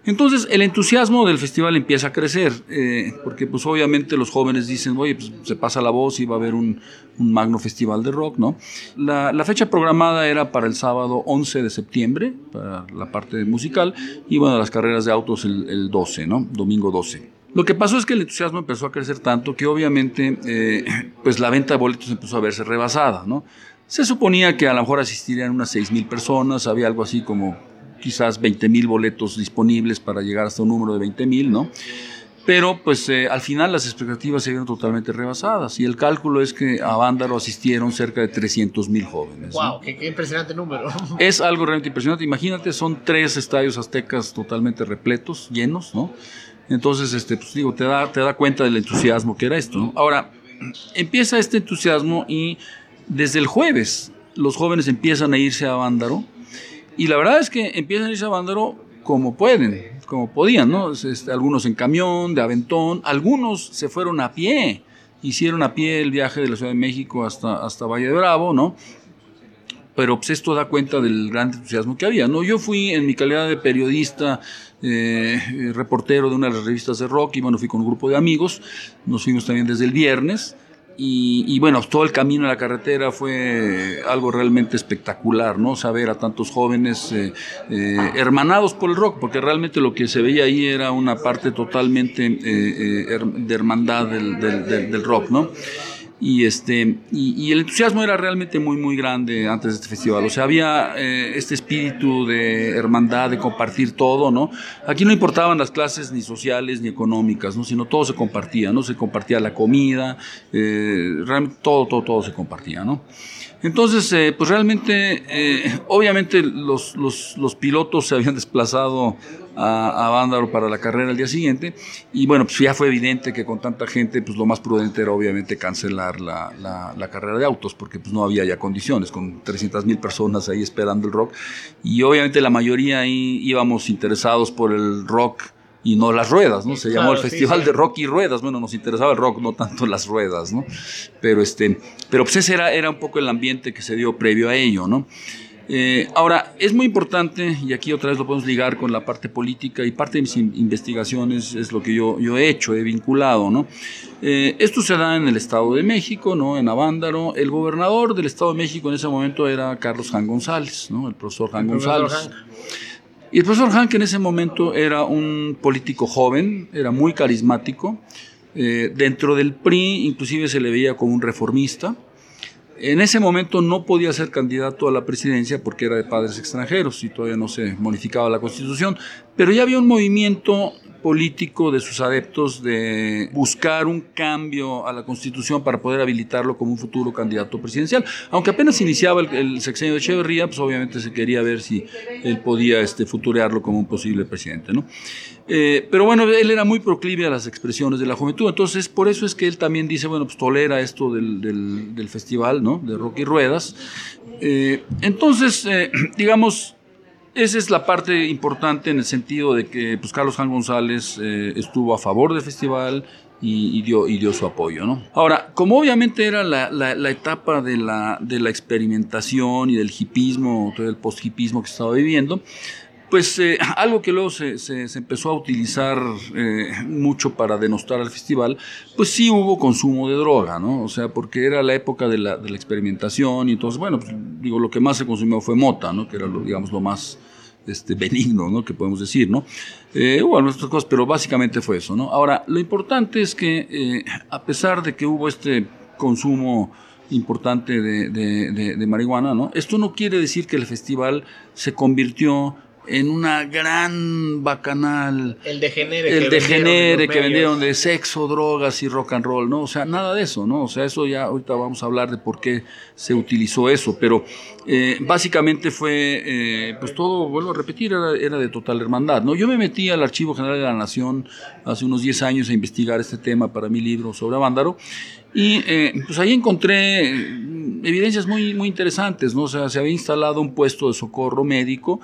Entonces el entusiasmo del festival empieza a crecer, eh, porque pues obviamente los jóvenes dicen, oye, pues se pasa la voz y va a haber un, magno festival de rock, ¿no? La, fecha programada era para el sábado 11 de septiembre, para la parte musical, y bueno, las carreras de autos el, 12, ¿no? Domingo 12. Lo que pasó es que el entusiasmo empezó a crecer tanto que obviamente eh, pues la venta de boletos empezó a verse rebasada, ¿no? Se suponía que a lo mejor asistirían unas 6.000 personas, había algo así como quizás 20.000 boletos disponibles para llegar hasta un número de 20.000, ¿no? Pero pues eh, al final las expectativas se vieron totalmente rebasadas y el cálculo es que a Vándaro asistieron cerca de 300.000 jóvenes. ¡Wow! Qué, impresionante número! [laughs] Es algo realmente impresionante. Imagínate, son tres estadios aztecas totalmente repletos, llenos, ¿no? Entonces, este, pues digo, te da, te da cuenta del entusiasmo que era esto, ¿no? Ahora, empieza este entusiasmo y desde el jueves los jóvenes empiezan a irse a Vándaro y la verdad es que empiezan a irse a Vándaro como pueden, como podían, ¿no? Este, algunos en camión, de aventón, algunos se fueron a pie, hicieron a pie el viaje de la Ciudad de México hasta, hasta Valle de Bravo, ¿no? Pero pues esto da cuenta del gran entusiasmo que había, ¿no? Yo fui en mi calidad de periodista, eh, reportero de una de las revistas de rock y bueno, fui con un grupo de amigos, nos fuimos también desde el viernes, y, bueno, todo el camino en la carretera fue algo realmente espectacular, ¿no? Saber a tantos jóvenes eh, eh, hermanados por el rock, porque realmente lo que se veía ahí era una parte totalmente eh, de hermandad del, del rock, ¿no? Y este y, el entusiasmo era realmente muy muy grande antes de este festival. O sea había eh, este espíritu de hermandad de compartir todo no aquí no importaban las clases ni sociales ni económicas no sino todo se compartía no se compartía la comida eh, todo todo todo se compartía no entonces, eh, pues realmente, obviamente los, los, los, pilotos se habían desplazado a, a Vándaro para la carrera el día siguiente y bueno, pues ya fue evidente que con tanta gente, pues lo más prudente era obviamente cancelar la, la, la carrera de autos porque pues no había ya condiciones, con 300 mil personas ahí esperando el rock y obviamente la mayoría ahí íbamos interesados por el rock y no las ruedas, ¿no? Se llamó el Festival de Rock y Ruedas. Bueno, nos interesaba el rock, no tanto las ruedas, ¿no? Pero, este, pero pues ese era, era un poco el ambiente que se dio previo a ello, ¿no? Eh, ahora, es muy importante, y aquí otra vez lo podemos ligar con la parte política, y parte de mis investigaciones es lo que yo, yo he hecho, he vinculado, ¿no? Eh, esto se da en el Estado de México, ¿no? En Avándaro. El gobernador del Estado de México en ese momento era Carlos Jan González, ¿no? El profesor Jan González. Y el profesor Hank en ese momento era un político joven, era muy carismático. Eh, dentro del PRI inclusive se le veía como un reformista. En ese momento no podía ser candidato a la presidencia porque era de padres extranjeros y todavía no se modificaba la constitución, pero ya había un movimiento político de sus adeptos de buscar un cambio a la constitución para poder habilitarlo como un futuro candidato presidencial. Aunque apenas iniciaba el, sexenio de Echeverría, pues obviamente se quería ver si él podía este, futurearlo como un posible presidente. ¿no? Eh, pero bueno, él era muy proclive a las expresiones de la juventud, entonces por eso es que él también dice, bueno, pues tolera esto del, del, festival, ¿no? De rock y ruedas. Eh, entonces, eh, [clears throat] digamos, esa es la parte importante en el sentido de que pues, Carlos Juan González eh, estuvo a favor del festival y, dio, y dio su apoyo. ¿no? Ahora, como obviamente era la, la, etapa de la, de la experimentación y del hipismo, todo el post-hipismo que estaba viviendo, pues eh, algo que luego se, se, empezó a utilizar eh, mucho para denostar al festival, pues sí hubo consumo de droga, ¿no? O sea, porque era la época de la, de la experimentación y entonces, bueno, pues, digo, lo que más se consumió fue mota, ¿no? Que era, lo, digamos, lo más este, benigno, ¿no? Que podemos decir, ¿no? Eh, bueno, otras cosas, pero básicamente fue eso, ¿no? Ahora, lo importante es que eh, a pesar de que hubo este consumo importante de, de, de marihuana, ¿no? Esto no quiere decir que el festival se convirtió en una gran bacanal. El degenere. El que degenere que vendieron de sexo, drogas y rock and roll, ¿no? O sea, nada de eso, ¿no? O sea, eso ya ahorita vamos a hablar de por qué se utilizó eso, pero eh, básicamente fue, eh, pues todo, vuelvo a repetir, era, de total hermandad, ¿no? Yo me metí al Archivo General de la Nación hace unos 10 años a investigar este tema para mi libro sobre Avándaro y eh, pues ahí encontré evidencias muy, muy interesantes, ¿no? O sea, se había instalado un puesto de socorro médico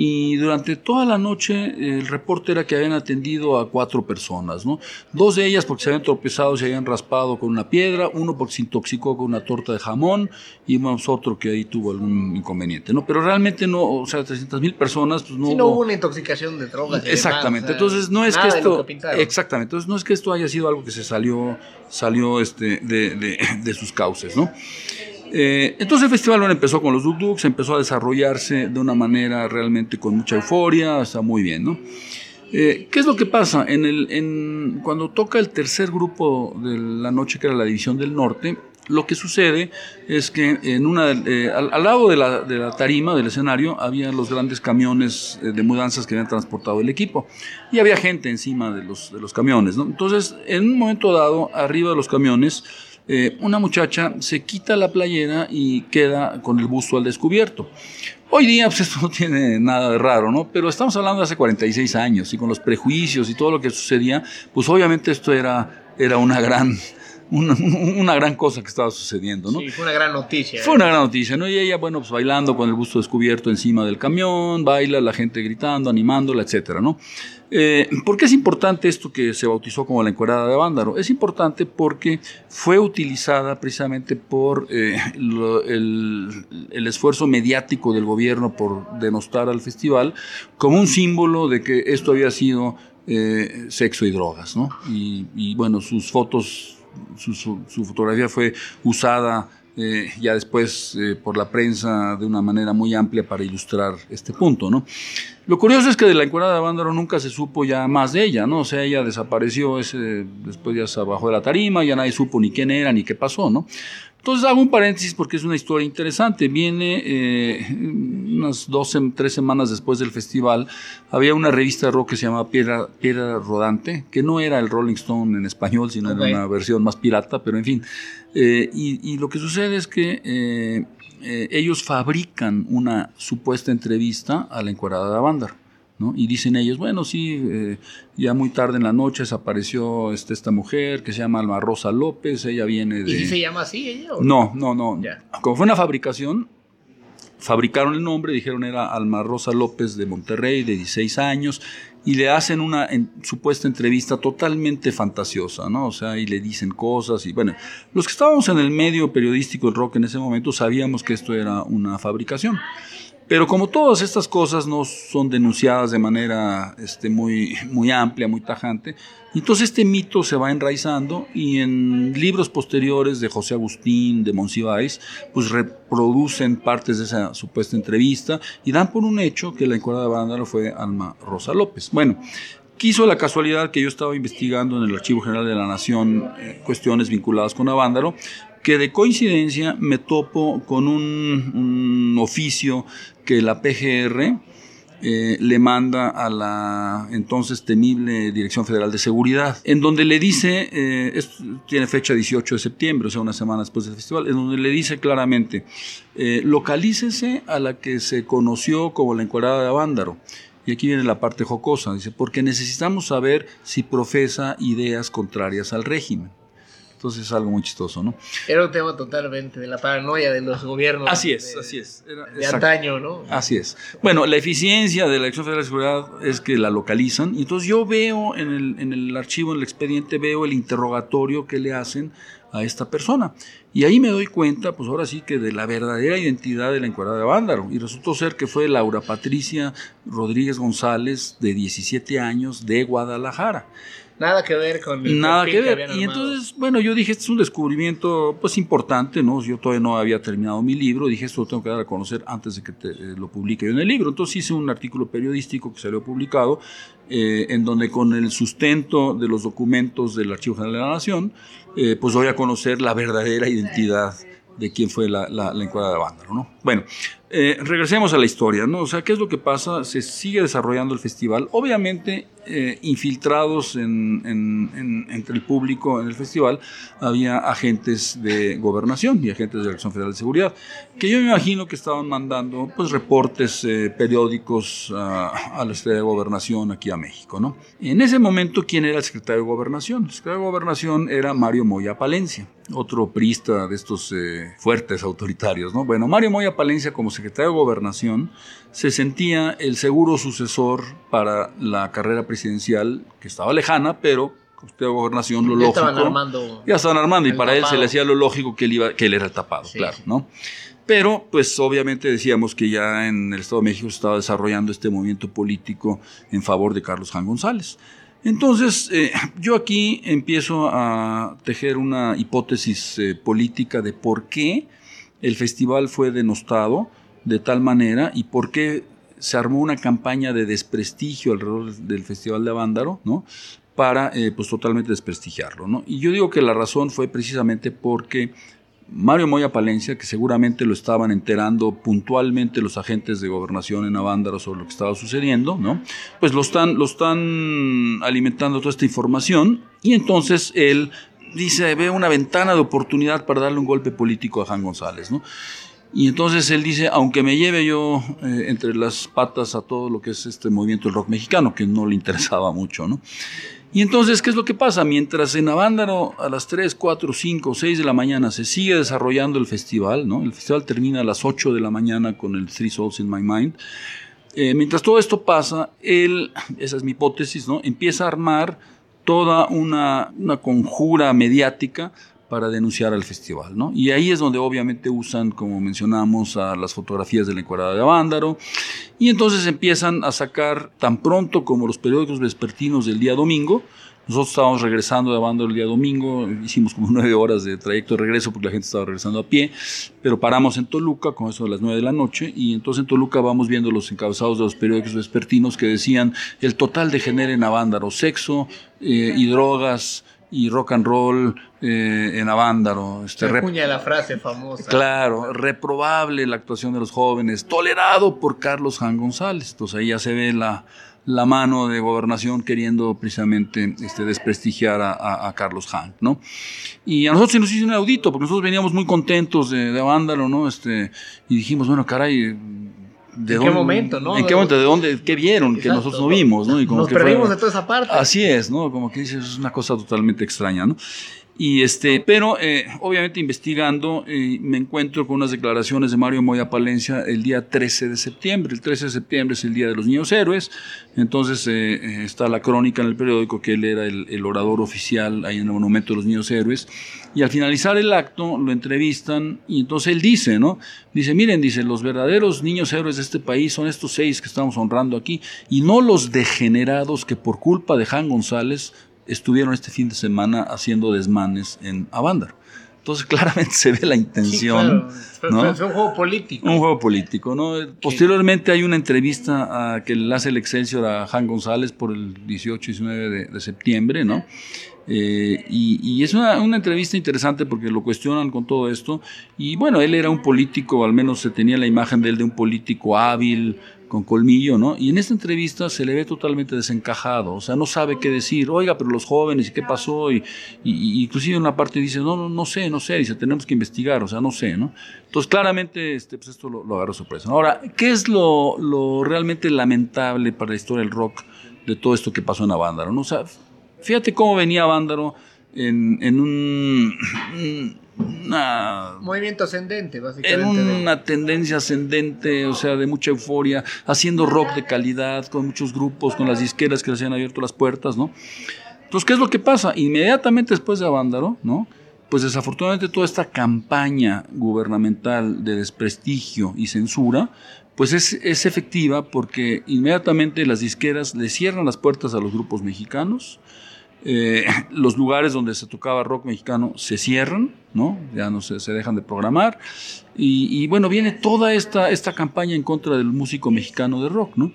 y durante toda la noche el reporte era que habían atendido a cuatro personas, ¿no? Dos de ellas porque se habían tropezado, se habían raspado con una piedra, uno porque se intoxicó con una torta de jamón y otro que ahí tuvo algún inconveniente, ¿no? Pero realmente no, o sea, 300 mil personas, pues no, no hubo... una intoxicación de drogas. Exactamente, entonces no es que esto... exactamente, entonces no es que esto haya sido algo que se salió, salió este, de, de, de sus cauces, ¿no? Eh, entonces el festival empezó con los Duk Duks, empezó a desarrollarse de una manera realmente con mucha euforia, está muy bien, ¿no? Eh, ¿Qué es lo que pasa? Cuando toca el tercer grupo de la noche, que era la División del Norte, lo que sucede es que eh, al, lado de la, de la, tarima, del escenario, había los grandes camiones de mudanzas que habían transportado el equipo. Y había gente encima de los, de los camiones. ¿no? Entonces, en un momento dado, arriba de los camiones, eh, una muchacha se quita la playera y queda con el busto al descubierto. Hoy día pues [laughs] esto no tiene nada de raro, ¿no? Pero estamos hablando de hace 46 años y con los prejuicios y todo lo que sucedía, pues obviamente esto era, era una gran [laughs] una, gran cosa que estaba sucediendo, ¿no? Sí, fue una gran noticia. Fue una gran noticia, ¿no? Y ella, bueno, pues bailando con el busto descubierto encima del camión, baila, la gente gritando, animándola, etcétera, ¿no? Eh, ¿Por qué es importante esto que se bautizó como la encuerada de Vándaro? Es importante porque fue utilizada precisamente por eh, el, el, esfuerzo mediático del gobierno por denostar al festival como un símbolo de que esto había sido eh, sexo y drogas, ¿no? Y, y bueno, sus fotos su, fotografía fue usada eh, ya después eh, por la prensa de una manera muy amplia para ilustrar este punto, ¿no? Lo curioso es que de la encuerada de Bándaro nunca se supo ya más de ella, ¿no? O sea, ella desapareció ese, después ya se bajó de la tarima, ya nadie supo ni quién era ni qué pasó, ¿no? Entonces hago un paréntesis porque es una historia interesante. Viene eh, unas dos, tres semanas después del festival, había una revista de rock que se llamaba Piedra, Piedra Rodante, que no era el Rolling Stone en español, sino era una versión más pirata, pero en fin. Eh, y, lo que sucede es que eh, ellos fabrican una supuesta entrevista a la encuadrada de Bandar. Y dicen ellos, bueno, sí, eh, ya muy tarde en la noche desapareció este, esta mujer que se llama Alma Rosa López, ella viene de... ¿Y se llama así ella? No, no, no. Como fue una fabricación, fabricaron el nombre, dijeron era Alma Rosa López de Monterrey, de 16 años, y le hacen una supuesta entrevista totalmente fantasiosa, ¿no? O sea, y le dicen cosas, y bueno, los que estábamos en el medio periodístico del rock en ese momento sabíamos que esto era una fabricación. Pero como todas estas cosas no son denunciadas de manera este, muy, muy amplia, muy tajante, entonces este mito se va enraizando y en libros posteriores de José Agustín, de Monsiváis, pues reproducen partes de esa supuesta entrevista y dan por un hecho que la encuadra de Vándalo fue Alma Rosa López. Bueno, quiso la casualidad que yo estaba investigando en el Archivo General de la Nación eh, cuestiones vinculadas con Avándaro que de coincidencia me topo con un, oficio que la PGR eh, le manda a la entonces temible Dirección Federal de Seguridad, en donde le dice, eh, tiene fecha 18 de septiembre, o sea, una semana después del festival, en donde le dice claramente, eh, localícese a la que se conoció como la encuadrada de Avándaro. Y aquí viene la parte jocosa, dice, porque necesitamos saber si profesa ideas contrarias al régimen. Entonces es algo muy chistoso, ¿no? Era un tema totalmente de la paranoia de los gobiernos. Así es, así es. de antaño, ¿no? Así es. Bueno, la eficiencia de la Dirección Federal de Seguridad es que la localizan. Y entonces yo veo en el, en el archivo, en el expediente, veo el interrogatorio que le hacen a esta persona. Y ahí me doy cuenta, pues ahora sí que de la verdadera identidad de la encuadrada de Vándaro. Y resultó ser que fue Laura Patricia Rodríguez González, de 17 años, de Guadalajara. Nada que ver con el Nada que ver. y entonces, bueno, yo dije, este es un descubrimiento pues importante, ¿no? Yo todavía no había terminado mi libro, dije, esto lo tengo que dar a conocer antes de que eh, lo publique yo en el libro. Entonces hice un artículo periodístico que salió publicado, eh, en donde con el sustento de los documentos del Archivo General de la Nación, eh, pues voy a conocer la verdadera identidad de quién fue la, la, la encuadra de Vándaro, ¿no? Bueno, eh, regresemos a la historia, ¿no? O sea, ¿qué es lo que pasa? Se sigue desarrollando el festival. Obviamente, eh, infiltrados entre el público en el festival, había agentes de gobernación y agentes de la Dirección Federal de Seguridad, que yo me imagino que estaban mandando pues, reportes eh, periódicos a, la Secretaría de Gobernación aquí a México, ¿no? En ese momento, ¿quién era el secretario de Gobernación? El secretario de Gobernación era Mario Moya Palencia, otro prista de estos fuertes autoritarios, ¿no? Bueno, Mario Moya Palencia, como secretario de Gobernación, se sentía el seguro sucesor para la carrera presidencial, que estaba lejana, pero usted de Gobernación, lo lógico. Estaban armando ya estaban armando, y para él se le hacía lo lógico que él, iba, que él era el tapado, claro, ¿no? Pero, pues obviamente decíamos que ya en el Estado de México se estaba desarrollando este movimiento político en favor de Carlos Jan González. Entonces, eh, yo aquí empiezo a tejer una hipótesis eh, política de por qué el festival fue denostado de tal manera y por qué se armó una campaña de desprestigio alrededor del Festival de Avándaro, ¿no? Para, eh, pues, totalmente desprestigiarlo, ¿no? Y yo digo que la razón fue precisamente porque Mario Moya Palencia, que seguramente lo estaban enterando puntualmente los agentes de gobernación en Avándaro sobre lo que estaba sucediendo, ¿no? Pues lo están, están alimentando toda esta información y entonces él dice, ve una ventana de oportunidad para darle un golpe político a Jan González, ¿no? Y entonces él dice, aunque me lleve yo eh, entre las patas a todo lo que es este movimiento del rock mexicano, que no le interesaba mucho, ¿no? Y entonces, ¿qué es lo que pasa? Mientras en Avándaro a las 3, 4, 5, 6 de la mañana se sigue desarrollando el festival, ¿no? El festival termina a las 8 de la mañana con el Three Souls in My Mind. Eh, mientras todo esto pasa, él, esa es mi hipótesis, ¿no? Empieza a armar toda una, una conjura mediática para denunciar al festival, ¿no? Y ahí es donde obviamente usan, como mencionamos, a las fotografías de la encuadrada de Avándaro, y entonces empiezan a sacar tan pronto como los periódicos vespertinos del día domingo, nosotros estábamos regresando de Avándaro el día domingo, hicimos como [laughs] nueve horas de trayecto de regreso porque la gente estaba regresando a pie, pero paramos en Toluca con eso de las nueve de la noche y entonces en Toluca vamos viendo los encabezados de los periódicos vespertinos que decían el total de genere en Avándaro, sexo eh, y drogas, y rock and roll eh, en Avándaro. Este, la frase famosa. Claro, reprobable la actuación de los jóvenes, tolerado por Carlos Jan González. Entonces ahí ya se ve la, la mano de gobernación queriendo precisamente este, desprestigiar a, Carlos Jan, ¿no? Y a nosotros se nos hizo un audito, porque nosotros veníamos muy contentos de, de Avándaro, ¿no? Este, y dijimos, bueno, caray, ¿En qué momento, no? ¿En qué momento? ¿De dónde? ¿Qué vieron? que nosotros no vimos, ¿no? Y como Nos perdimos de toda esa parte. Así es, ¿no? Como que dices, es una cosa totalmente extraña, ¿no? Y este, pero eh, obviamente investigando eh, me encuentro con unas declaraciones de Mario Moya Palencia el día 13 de septiembre. El 13 de septiembre es el Día de los Niños Héroes. Entonces eh, está la crónica en el periódico que él era el, el, orador oficial ahí en el Monumento de los Niños Héroes. Y al finalizar el acto lo entrevistan y entonces él dice, ¿no? Dice, miren, dice, los verdaderos niños héroes de este país son estos seis que estamos honrando aquí y no los degenerados que por culpa de Jan González estuvieron este fin de semana haciendo desmanes en Avándaro. Entonces [laughs] claramente se ve la intención. ¿no? Es un juego político. Un juego político, ¿no? Posteriormente hay una entrevista a, que le hace el Excelsior a Jan González por el 18 y 19 de, de septiembre, ¿no? Eh, y, es una, una, entrevista interesante porque lo cuestionan con todo esto. Y bueno, él era un político, al menos se tenía la imagen de él de un político hábil, con colmillo, ¿no? Y en esta entrevista se le ve totalmente desencajado, o sea, no sabe qué decir, oiga, pero los jóvenes, ¿y qué pasó? Y, inclusive en una parte dice, no, no, no sé, no sé, dice, tenemos que investigar, o sea, no sé, ¿no? Entonces, claramente, este, pues esto lo, lo agarró sorpresa. Ahora, ¿qué es lo, lo, realmente lamentable para la historia del rock de todo esto que pasó en Avándaro, ¿no? O sea, fíjate cómo venía Avándaro en, en un una, movimiento ascendente, básicamente. En una tendencia ascendente, o sea, de mucha euforia, haciendo rock de calidad, con muchos grupos, con las disqueras que les habían abierto las puertas, ¿no? Entonces, ¿qué es lo que pasa? Inmediatamente después de Avándaro, ¿no? Pues desafortunadamente toda esta campaña gubernamental de desprestigio y censura, pues es, es efectiva porque inmediatamente las disqueras le cierran las puertas a los grupos mexicanos, eh, [laughs] los lugares donde se tocaba rock mexicano se cierran, ¿no? Ya no se, dejan de programar. Y, bueno, viene toda esta, esta campaña en contra del músico mexicano de rock, ¿no?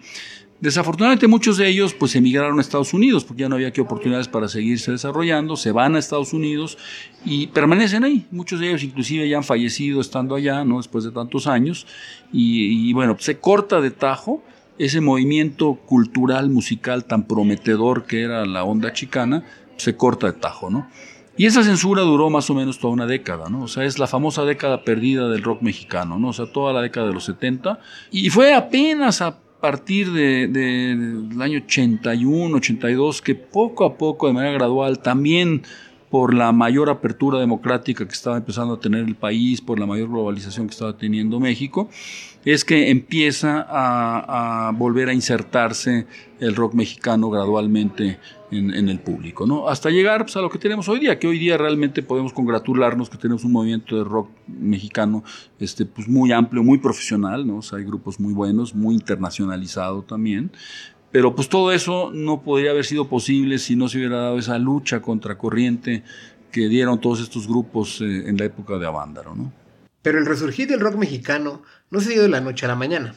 Desafortunadamente muchos de ellos pues emigraron a Estados Unidos porque ya no había aquí oportunidades para seguirse desarrollando, se van a Estados Unidos y permanecen ahí. Muchos de ellos inclusive ya han fallecido estando allá, ¿no? Después de tantos años. Y, y bueno, se corta de tajo ese movimiento cultural, musical tan prometedor que era la onda chicana, se corta de tajo, ¿no? Y esa censura duró más o menos toda una década, ¿no? O sea, es la famosa década perdida del rock mexicano, ¿no? O sea, toda la década de los 70. Y fue apenas a partir del de, año 81, 82, que poco a poco, de manera gradual, también por la mayor apertura democrática que estaba empezando a tener el país, por la mayor globalización que estaba teniendo México, es que empieza a, volver a insertarse el rock mexicano gradualmente en, el público, ¿no? Hasta llegar pues, a lo que tenemos hoy día, que hoy día realmente podemos congratularnos que tenemos un movimiento de rock mexicano este, pues, muy amplio, muy profesional, ¿no? hay grupos muy buenos, muy internacionalizado también, pero pues todo eso no podría haber sido posible si no se hubiera dado esa lucha contracorriente que dieron todos estos grupos eh, en la época de Avándaro, ¿no? Pero el resurgir del rock mexicano no se dio de la noche a la mañana.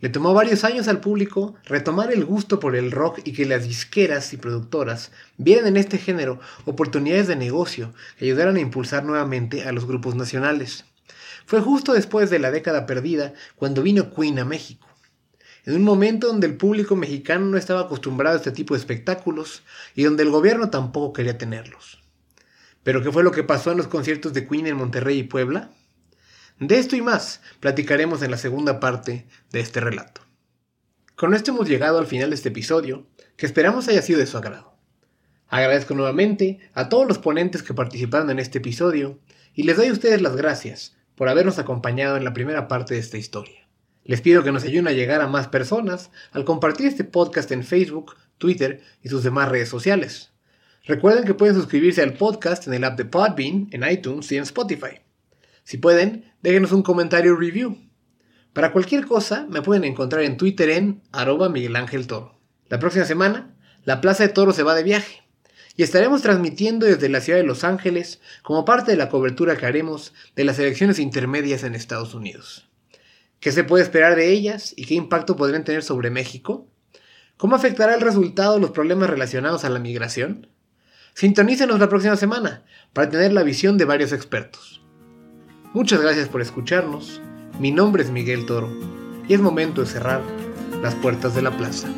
Le tomó varios años al público retomar el gusto por el rock y que las disqueras y productoras vieran en este género oportunidades de negocio que ayudaran a impulsar nuevamente a los grupos nacionales. Fue justo después de la década perdida cuando vino Queen a México. En un momento donde el público mexicano no estaba acostumbrado a este tipo de espectáculos y donde el gobierno tampoco quería tenerlos. ¿Pero qué fue lo que pasó en los conciertos de Queen en Monterrey y Puebla? De esto y más platicaremos en la segunda parte de este relato. Con esto hemos llegado al final de este episodio, que esperamos haya sido de su agrado. Agradezco nuevamente a todos los ponentes que participaron en este episodio y les doy a ustedes las gracias por habernos acompañado en la primera parte de esta historia. Les pido que nos ayuden a llegar a más personas al compartir este podcast en Facebook, Twitter y sus demás redes sociales. Recuerden que pueden suscribirse al podcast en el app de Podbean, en iTunes y en Spotify. Si pueden, déjenos un comentario review. Para cualquier cosa, me pueden encontrar en Twitter en arroba Miguel Ángel Toro. La próxima semana, la Plaza de Toro se va de viaje y estaremos transmitiendo desde la ciudad de Los Ángeles como parte de la cobertura que haremos de las elecciones intermedias en Estados Unidos. ¿Qué se puede esperar de ellas y qué impacto podrían tener sobre México? ¿Cómo afectará el resultado los problemas relacionados a la migración? Sintonícenos la próxima semana para tener la visión de varios expertos. Muchas gracias por escucharnos. Mi nombre es Miguel Toro y es momento de cerrar las puertas de la plaza.